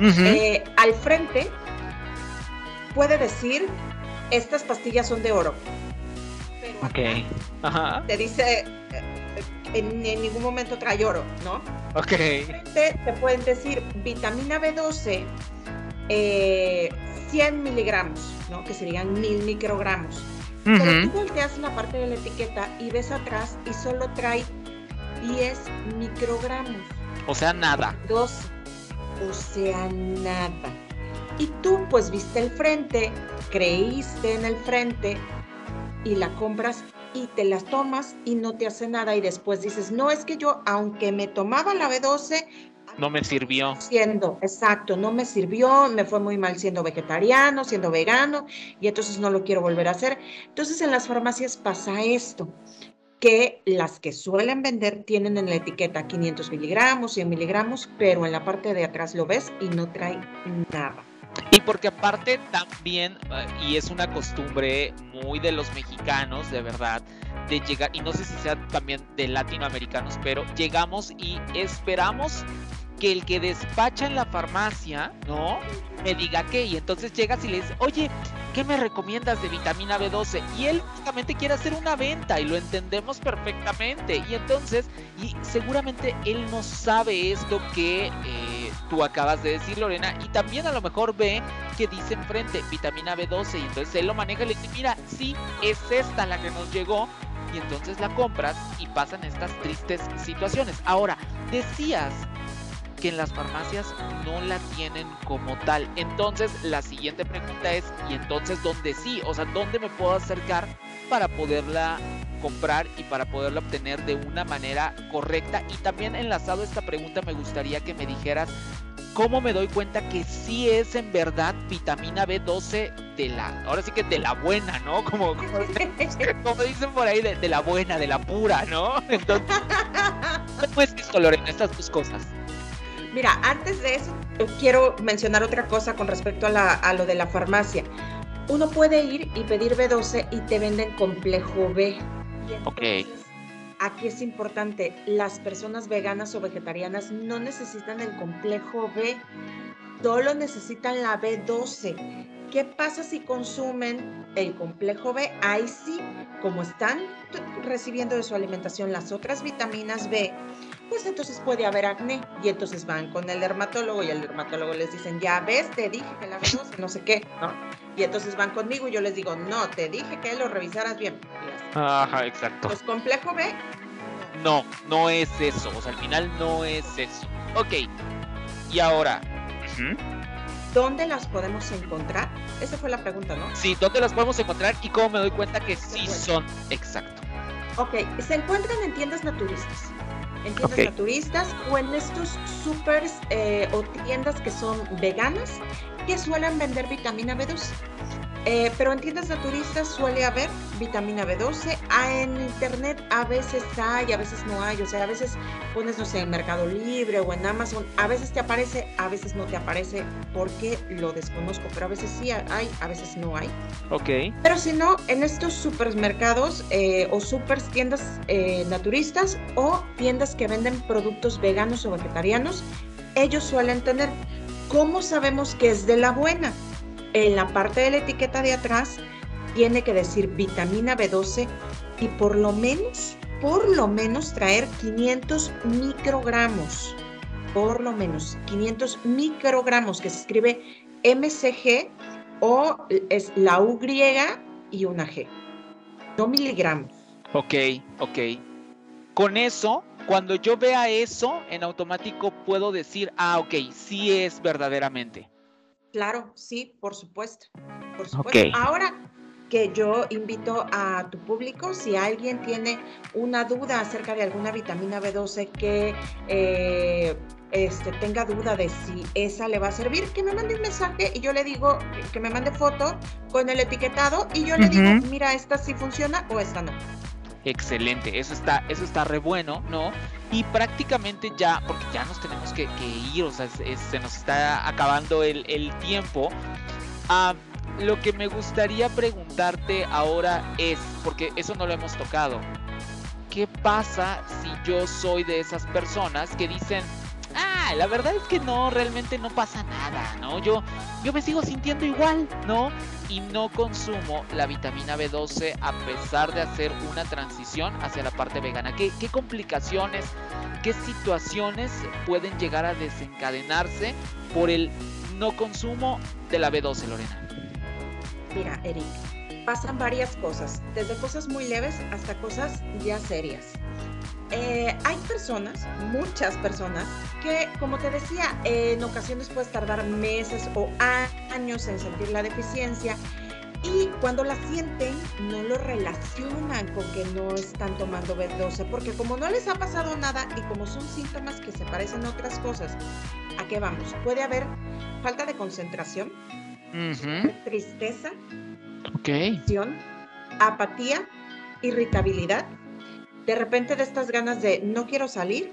Eh, al frente puede decir, estas pastillas son de oro. Pero Ok. Ajá. te dice, eh, en, en ningún momento trae oro, ¿no? Ok. te, te pueden decir vitamina B12, eh, 100 miligramos, ¿no? que serían mil microgramos. Pero tú volteas la parte de la etiqueta y ves atrás y solo trae 10 microgramos, O sea, nada. 12, o sea, nada. Y tú pues viste el frente, creíste en el frente y la compras y te las tomas y no te hace nada y después dices, no es que yo, aunque me tomaba la B12, No me sirvió. siendo, exacto, no me sirvió, me fue muy mal siendo vegetariano, siendo vegano, y entonces no lo quiero volver a hacer. Entonces en las farmacias pasa esto, que las que suelen vender tienen en la etiqueta 500 miligramos, 100 miligramos, pero en la parte de atrás lo ves y no trae nada. Y porque aparte también, eh, y es una costumbre muy de los mexicanos, de verdad, de llegar, y no sé si sea también de latinoamericanos, pero llegamos y esperamos que el que despacha en la farmacia, ¿no? Me diga qué, y entonces llegas y le dices, oye, ¿qué me recomiendas de vitamina B12? Y él justamente quiere hacer una venta y lo entendemos perfectamente. Y entonces, y seguramente él no sabe esto que eh, tú acabas de decir, Lorena, y también a lo mejor ve que dice enfrente vitamina B12 y entonces él lo maneja y le dice, mira, sí, es esta la que nos llegó. Y entonces la compras y pasan estas tristes situaciones. Ahora, decías que en las farmacias no la tienen como tal. Entonces, la siguiente pregunta es, ¿y entonces dónde sí? O sea, ¿dónde me puedo acercar para poderla comprar y para poderla obtener de una manera correcta? Y también enlazado a esta pregunta, me gustaría que me dijeras cómo me doy cuenta que sí es en verdad vitamina B12 de la, ahora sí que de la buena, ¿no? [laughs] Como, como, [laughs] como dicen por ahí, de, de la buena, de la pura, ¿no? Entonces, ¿cómo es esto, Lorena? Estas dos cosas. Mira, antes de eso, quiero mencionar otra cosa con respecto a, la- a lo de la farmacia. Uno puede ir y pedir B12 y te venden complejo B. Y Ok. Aquí es importante, las personas veganas o vegetarianas no necesitan el complejo B, solo necesitan la B12. ¿Qué pasa si consumen el complejo B? Ahí sí, como están recibiendo de su alimentación las otras vitaminas B, pues entonces puede haber acné y entonces van con el dermatólogo y el dermatólogo les dicen, ya ves, te dije que la B12, no sé qué, ¿no? Y entonces van conmigo y yo les digo, no, te dije que lo revisaras bien. Ajá, exacto. Pues complejo B, No, no es eso. O sea, al final no es eso. Ok. Y ahora. ¿dónde las podemos encontrar? Esa fue la pregunta, ¿no? Sí, ¿dónde las podemos encontrar y cómo me doy cuenta que sí son? Exacto. Ok, se encuentran en tiendas naturistas. En tiendas Ok. naturistas o en estos supers eh, o tiendas que son veganas que suelen vender vitamina B12. Eh, pero en tiendas naturistas suele haber vitamina B12. Ah, en internet a veces hay, a veces no hay. O sea, a veces pones, no sé, en Mercado Libre o en Amazon. A veces te aparece, a veces no te aparece porque lo desconozco. Pero a veces sí hay, a veces no hay. Ok. Pero si no, en estos supermercados eh, o super tiendas eh, naturistas o tiendas que venden productos veganos o vegetarianos, ellos suelen tener. ¿Cómo sabemos que es de la buena? En la parte de la etiqueta de atrás tiene que decir vitamina B12 y por lo menos, por lo menos traer 500 microgramos. Por lo menos 500 microgramos, que se escribe MCG o es la U griega y una G. No miligramos. Ok, ok. Con eso, cuando yo vea eso, en automático puedo decir, ah, ok, sí es verdaderamente. Claro, sí, por supuesto. Por supuesto. Ok. Ahora que yo invito a tu público, si alguien tiene una duda acerca de alguna vitamina B12 que eh, este, tenga duda de si esa le va a servir, que me mande un mensaje y yo le digo que me mande foto con el etiquetado y yo le digo, mira, esta sí funciona o esta no. Excelente, eso está, eso está re bueno, ¿no? Y prácticamente ya, porque ya nos tenemos que, ir, o sea, se nos está acabando el, el tiempo. Ah, lo que me gustaría preguntarte ahora es, porque eso no lo hemos tocado, ¿qué pasa si yo soy de esas personas que dicen, la verdad es que no, realmente no pasa nada, ¿no? Yo, yo me sigo sintiendo igual, ¿no? y no consumo la vitamina B12 a pesar de hacer una transición hacia la parte vegana. ¿Qué, qué complicaciones, qué situaciones pueden llegar a desencadenarse por el no consumo de la B12, Lorena? Mira, Eric, pasan varias cosas, desde cosas muy leves hasta cosas ya serias. Eh, hay personas, muchas personas, que como te decía, eh, en ocasiones puedes tardar meses o años en sentir la deficiencia y cuando la sienten no lo relacionan con que no están tomando B12 porque como no les ha pasado nada y como son síntomas que se parecen a otras cosas, ¿a qué vamos? Puede haber falta de concentración, tristeza, Ok. depresión, apatía, irritabilidad, de repente de estas ganas de no quiero salir,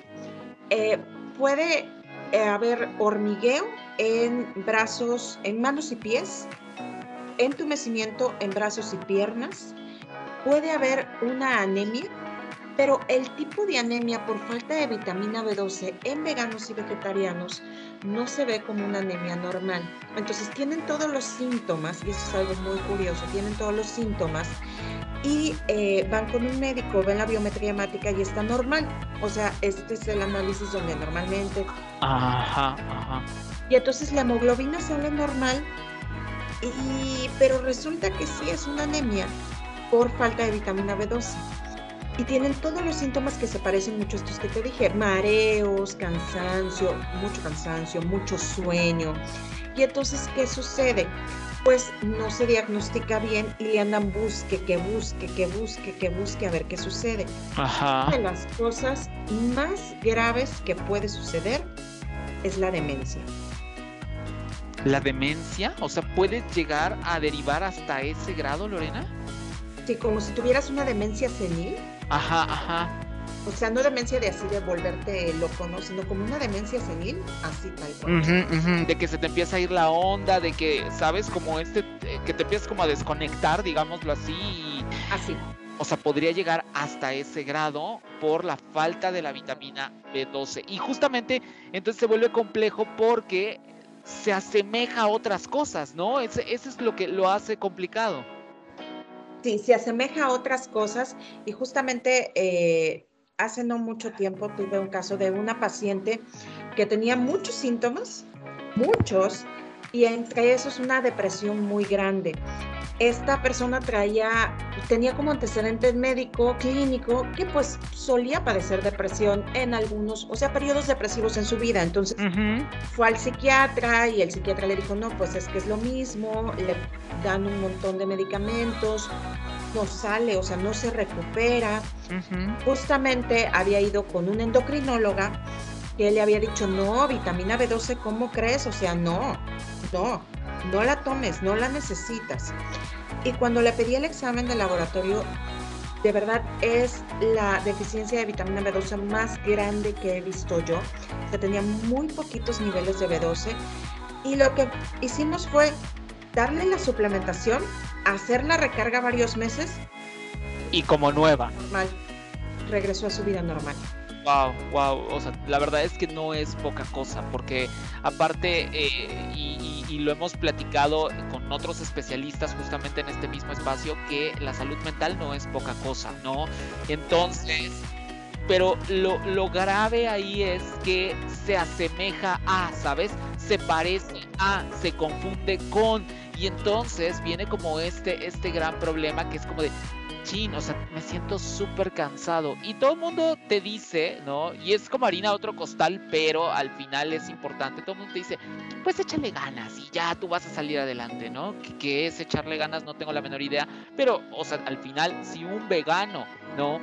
eh, puede eh, haber hormigueo en brazos, en manos y pies, entumecimiento en brazos y piernas, puede haber una anemia, pero el tipo de anemia por falta de vitamina B12 en veganos y vegetarianos no se ve como una anemia normal. Entonces tienen todos los síntomas, y eso es algo muy curioso, tienen todos los síntomas y eh, van con un médico, ven la biometría hemática y está normal. O sea, este es el análisis donde normalmente... Ajá, ajá. Y entonces la hemoglobina sale normal, y, pero resulta que sí es una anemia por falta de vitamina B12. Y tienen todos los síntomas que se parecen mucho a estos que te dije, mareos, cansancio, mucho cansancio, mucho sueño. Y entonces, ¿qué sucede? Pues no se diagnostica bien y le andan busque, que busque, que busque, que busque a ver qué sucede. Ajá. Una de las cosas más graves que puede suceder es la demencia. ¿La demencia? O sea, ¿puede llegar a derivar hasta ese grado, Lorena? Sí, como si tuvieras una demencia senil. Ajá, ajá. O sea, no demencia de así de volverte loco, ¿no? Sino como una demencia senil, así tal cual. De que se te empieza a ir la onda, de que, ¿sabes? Como este, eh, que te empiezas como a desconectar, digámoslo así. y- Así. o sea, podría llegar hasta ese grado por la falta de la vitamina B12. Y justamente, entonces se vuelve complejo porque se asemeja a otras cosas, ¿no? Ese, eso es lo que lo hace complicado. Sí, se asemeja a otras cosas y justamente eh, hace no mucho tiempo tuve un caso de una paciente que tenía muchos síntomas, muchos, y entre esos una depresión muy grande. Esta persona traía, tenía como antecedente médico, clínico, que pues solía padecer depresión en algunos, o sea, periodos depresivos en su vida. Entonces fue al psiquiatra y el psiquiatra le dijo, no, pues es que es lo mismo, le dan un montón de medicamentos, no sale, o sea, no se recupera. Justamente había ido con una endocrinóloga que le había dicho, no, vitamina B12, ¿cómo crees? O sea, no, no, no la tomes, no la necesitas. Y cuando le pedí el examen de laboratorio, de verdad es la deficiencia de vitamina B12 más grande que he visto yo. O tenía muy poquitos niveles de B12. Y lo que hicimos fue darle la suplementación, hacer la recarga varios meses. Y como nueva. Regresó a su vida normal. Wow, wow, o sea, la verdad es que no es poca cosa, porque aparte, eh, y, lo hemos platicado con otros especialistas justamente en este mismo espacio, que la salud mental no es poca cosa, ¿no? Entonces, pero lo, lo grave ahí es que se asemeja a, ¿sabes? Se parece a, se confunde con, y entonces viene como este, este gran problema que es como de, o sea, me siento súper cansado. Y todo el mundo te dice, ¿no? Y es como harina otro costal, pero al final es importante. Todo el mundo te dice, pues échale ganas y ya tú vas a salir adelante, ¿no? ¿Qué, es echarle ganas? No tengo la menor idea. Pero, o sea, al final, si un vegano, ¿no?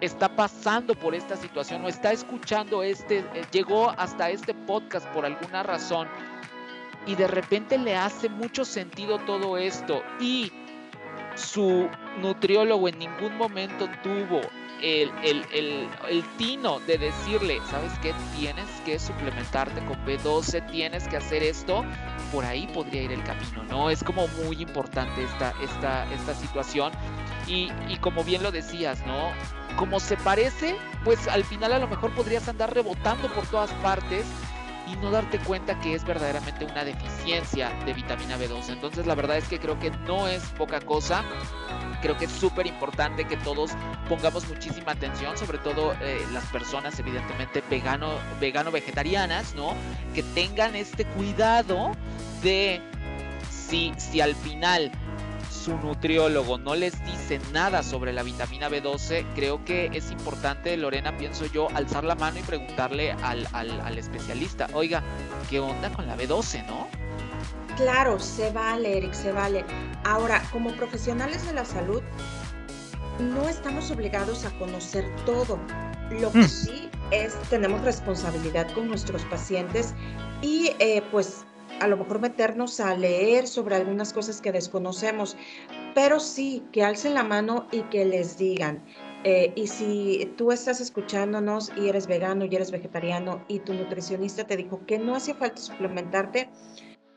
Está pasando por esta situación o está escuchando este, eh, llegó hasta este podcast por alguna razón y de repente le hace mucho sentido todo esto y su nutriólogo en ningún momento tuvo el, el, tino de decirle, ¿sabes qué? Tienes que suplementarte con B12, tienes que hacer esto, por ahí podría ir el camino, ¿no? Es como muy importante esta, esta, esta situación. Y, y como bien lo decías, ¿no? Como se parece, pues al final a lo mejor podrías andar rebotando por todas partes y no darte cuenta que es verdaderamente una deficiencia de vitamina B12. Entonces la verdad es que creo que no es poca cosa. Creo que es súper importante que todos pongamos muchísima atención, sobre todo eh, las personas evidentemente vegano, vegano vegetarianas, ¿no? Que tengan este cuidado de si, si al final su nutriólogo no les dice nada sobre la vitamina B12, creo que es importante, Lorena, pienso yo, alzar la mano y preguntarle al, al, especialista, oiga, ¿qué onda con la B12, no? Claro, se vale, Eric, se vale. Ahora, como profesionales de la salud, no estamos obligados a conocer todo. Lo que mm. sí es, tenemos responsabilidad con nuestros pacientes y eh, pues a lo mejor meternos a leer sobre algunas cosas que desconocemos, pero sí que alcen la mano y que les digan. Eh, y si tú estás escuchándonos y eres vegano y eres vegetariano y tu nutricionista te dijo que no hacía falta suplementarte,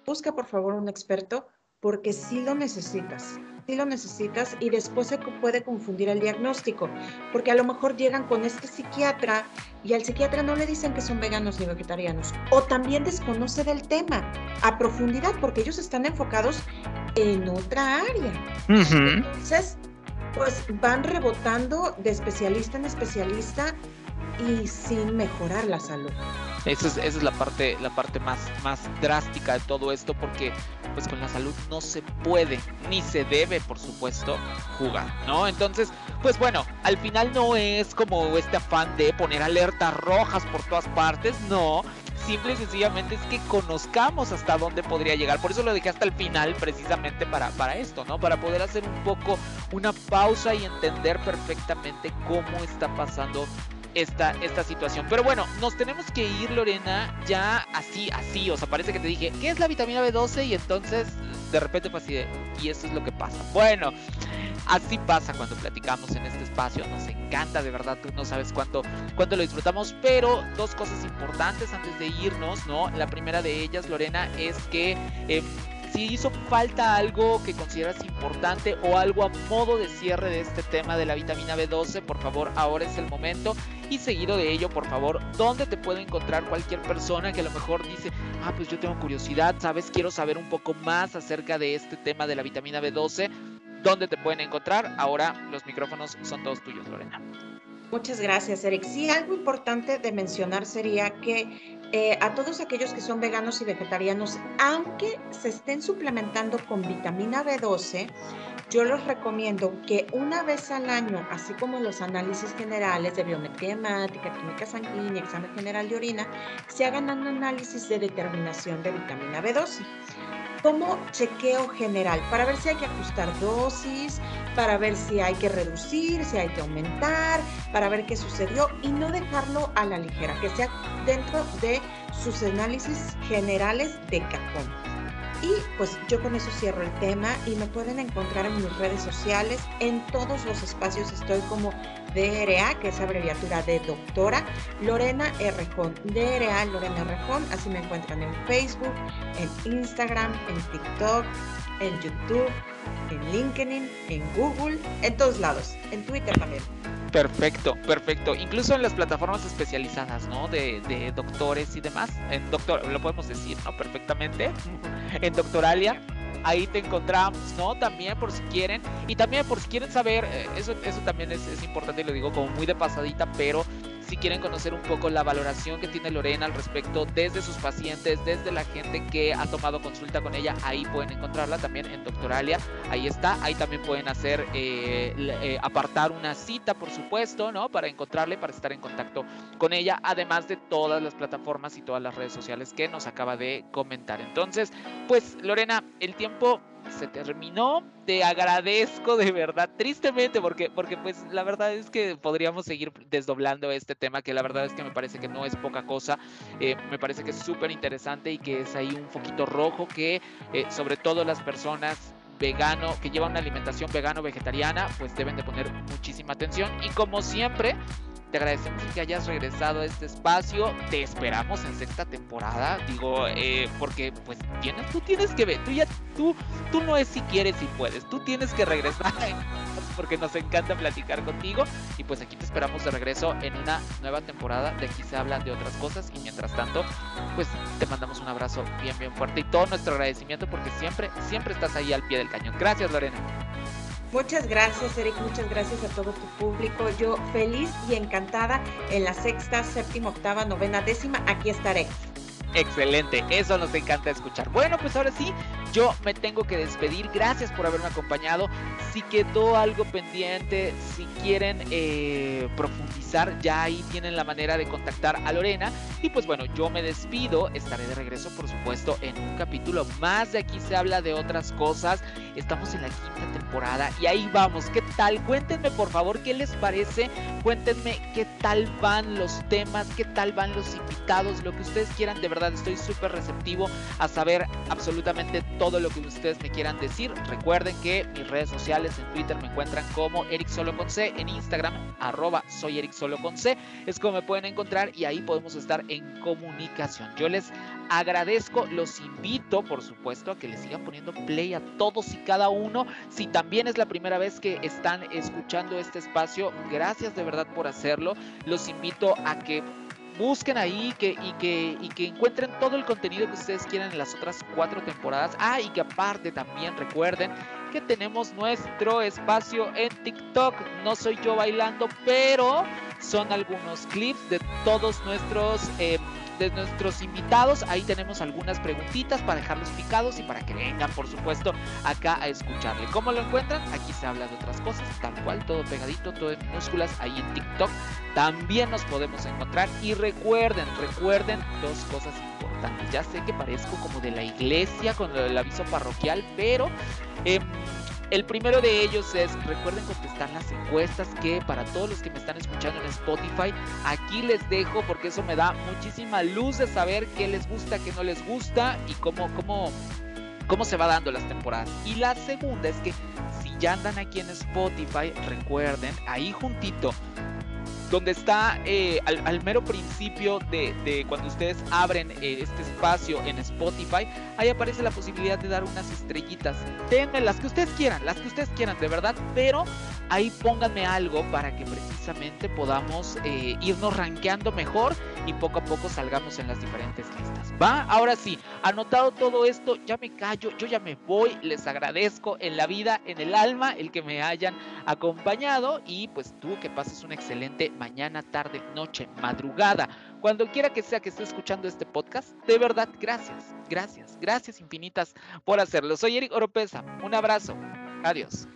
busca por favor un experto porque sí lo necesitas lo necesitas y después se puede confundir el diagnóstico, porque a lo mejor llegan con este psiquiatra y al psiquiatra no le dicen que son veganos ni vegetarianos, o también desconoce del tema a profundidad, porque ellos están enfocados en otra área. Entonces, pues van rebotando de especialista en especialista y sin mejorar la salud. Esa es, la parte, la parte más, más drástica de todo esto, porque pues con la salud no se puede, ni se debe, por supuesto, jugar, ¿no? Entonces, pues bueno, al final no es como este afán de poner alertas rojas por todas partes, no. Simple y sencillamente es que conozcamos hasta dónde podría llegar. Por eso lo dejé hasta el final, precisamente para, para esto, ¿no? Para poder hacer un poco una pausa y entender perfectamente cómo está pasando esta, esta situación. Pero bueno, nos tenemos que ir, Lorena, ya así, así. O sea, parece que te dije, ¿qué es la vitamina B12? Y entonces de repente fue así de, y eso es lo que pasa. Bueno, así pasa cuando platicamos en este espacio. Nos encanta, de verdad, tú no sabes cuánto, cuánto lo disfrutamos. Pero dos cosas importantes antes de irnos, ¿no? La primera de ellas, Lorena, es que... Eh, si hizo falta algo que consideras importante o algo a modo de cierre de este tema de la vitamina B12, por favor, ahora es el momento. Y seguido de ello, por favor, ¿dónde te puede encontrar cualquier persona que a lo mejor dice, ah, pues yo tengo curiosidad, sabes, quiero saber un poco más acerca de este tema de la vitamina B12? ¿Dónde te pueden encontrar? Ahora los micrófonos son todos tuyos, Lorena. Muchas gracias, Eric. Sí, algo importante de mencionar sería que eh, a todos aquellos que son veganos y vegetarianos, aunque se estén suplementando con vitamina B12, yo les recomiendo que una vez al año, así como los análisis generales de biometría hemática, química sanguínea, examen general de orina, se hagan un análisis de determinación de vitamina B12. Como chequeo general para ver si hay que ajustar dosis, para ver si hay que reducir, si hay que aumentar, para ver qué sucedió y no dejarlo a la ligera, que sea dentro de sus análisis generales de cajón. Y pues yo con eso cierro el tema y me pueden encontrar en mis redes sociales. En todos los espacios estoy como DRA, que es abreviatura de doctora, Lorena Rejón. DRA Lorena Rejón, así me encuentran en Facebook, en Instagram, en TikTok, en YouTube, en LinkedIn, en Google, en todos lados, en Twitter también. Perfecto, perfecto. Incluso en las plataformas especializadas, ¿no? De, de doctores y demás. En doctor, lo podemos decir, ¿no? Perfectamente. En Doctoralia ahí te encontramos, ¿no? También por si quieren. Y también por si quieren saber, eh, eso, eso también es, es, importante y lo digo como muy de pasadita, pero si quieren conocer un poco la valoración que tiene Lorena al respecto desde sus pacientes, desde la gente que ha tomado consulta con ella, ahí pueden encontrarla también en Doctoralia, ahí está, ahí también pueden hacer, eh, eh, apartar una cita, por supuesto, ¿no? Para encontrarle, para estar en contacto con ella, además de todas las plataformas y todas las redes sociales que nos acaba de comentar. Entonces, pues Lorena, el tiempo se terminó. Te agradezco de verdad, tristemente, porque, porque pues la verdad es que podríamos seguir desdoblando este tema, que la verdad es que me parece que no es poca cosa. Eh, me parece que es súper interesante y que es ahí un foquito rojo que eh, sobre todo las personas vegano, que llevan una alimentación vegano vegetariana, pues deben de poner muchísima atención. Y como siempre, te agradecemos que hayas regresado a este espacio. Te esperamos en sexta temporada. Digo, eh, porque pues tienes, tú tienes que ver, tú ya, tú, tú no es si quieres y puedes, tú tienes que regresar [laughs] porque nos encanta platicar contigo. Y pues aquí te esperamos de regreso en una nueva temporada. De aquí se hablan de otras cosas. Y mientras tanto, pues te mandamos un abrazo bien, bien fuerte y todo nuestro agradecimiento porque siempre, siempre estás ahí al pie del cañón. Gracias, Lorena. Muchas gracias, Eric. Muchas gracias a todo tu público. Yo feliz y encantada en la sexta, séptima, octava, novena, décima. Aquí estaré. Excelente, eso nos encanta escuchar. Bueno, pues ahora sí, yo me tengo que despedir. Gracias por haberme acompañado. Si quedó algo pendiente, si quieren eh, profundizar, ya ahí tienen la manera de contactar a Lorena. Y pues bueno, yo me despido. Estaré de regreso, por supuesto, en un capítulo más. De aquí se habla de otras cosas. Estamos en la quinta temporada y ahí vamos. ¿Qué tal? Cuéntenme, por favor, qué les parece. Cuéntenme qué tal van los temas, qué tal van los invitados, lo que ustedes quieran. De verdad, estoy súper receptivo a saber absolutamente todo lo que ustedes me quieran decir. Recuerden que mis redes sociales en Twitter me encuentran como Eric Solo con C, en Instagram arroba soy Eric Solo con C, es como me pueden encontrar y ahí podemos estar en comunicación. Yo les agradezco, los invito por supuesto a que les sigan poniendo play a todos y cada uno. Si también es la primera vez que están escuchando este espacio, gracias de verdad por hacerlo. Los invito a que busquen ahí que, y, que, y que encuentren todo el contenido que ustedes quieran en las otras cuatro temporadas. Ah, y que aparte también recuerden que tenemos nuestro espacio en TikTok. No soy yo bailando, pero son algunos clips de todos nuestros... Eh, de nuestros invitados. Ahí tenemos algunas preguntitas para dejarlos picados y para que vengan, por supuesto, acá a escucharle. ¿Cómo lo encuentran? Aquí se habla de otras cosas, tal cual, todo pegadito, todo en minúsculas, ahí en TikTok. También nos podemos encontrar. Y recuerden, recuerden dos cosas importantes. Ya sé que parezco como de la iglesia con el aviso parroquial, pero... Eh, el primero de ellos es, recuerden contestar las encuestas que para todos los que me están escuchando en Spotify, aquí les dejo porque eso me da muchísima luz de saber qué les gusta, qué no les gusta y cómo, cómo, cómo se va dando las temporadas. Y la segunda es que si ya andan aquí en Spotify, recuerden, ahí juntito donde está eh, al, mero principio de, cuando ustedes abren eh, este espacio en Spotify, ahí aparece la posibilidad de dar unas estrellitas. Denme las que ustedes quieran, las que ustedes quieran, de verdad, pero ahí pónganme algo para que precisamente podamos eh, irnos rankeando mejor y poco a poco salgamos en las diferentes listas. ¿Va? Ahora sí, anotado todo esto, ya me callo, yo ya me voy, les agradezco en la vida, en el alma, el que me hayan acompañado y pues tú que pases un excelente mañana, tarde, noche, madrugada, cuando quiera que sea que esté escuchando este podcast, de verdad, gracias, gracias, gracias infinitas por hacerlo. Soy Eric Oropesa, un abrazo, adiós.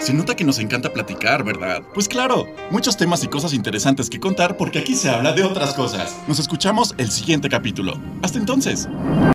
Se nota que nos encanta platicar, ¿verdad? Pues claro, muchos temas y cosas interesantes que contar porque aquí se habla de otras cosas. Nos escuchamos el siguiente capítulo. Hasta entonces.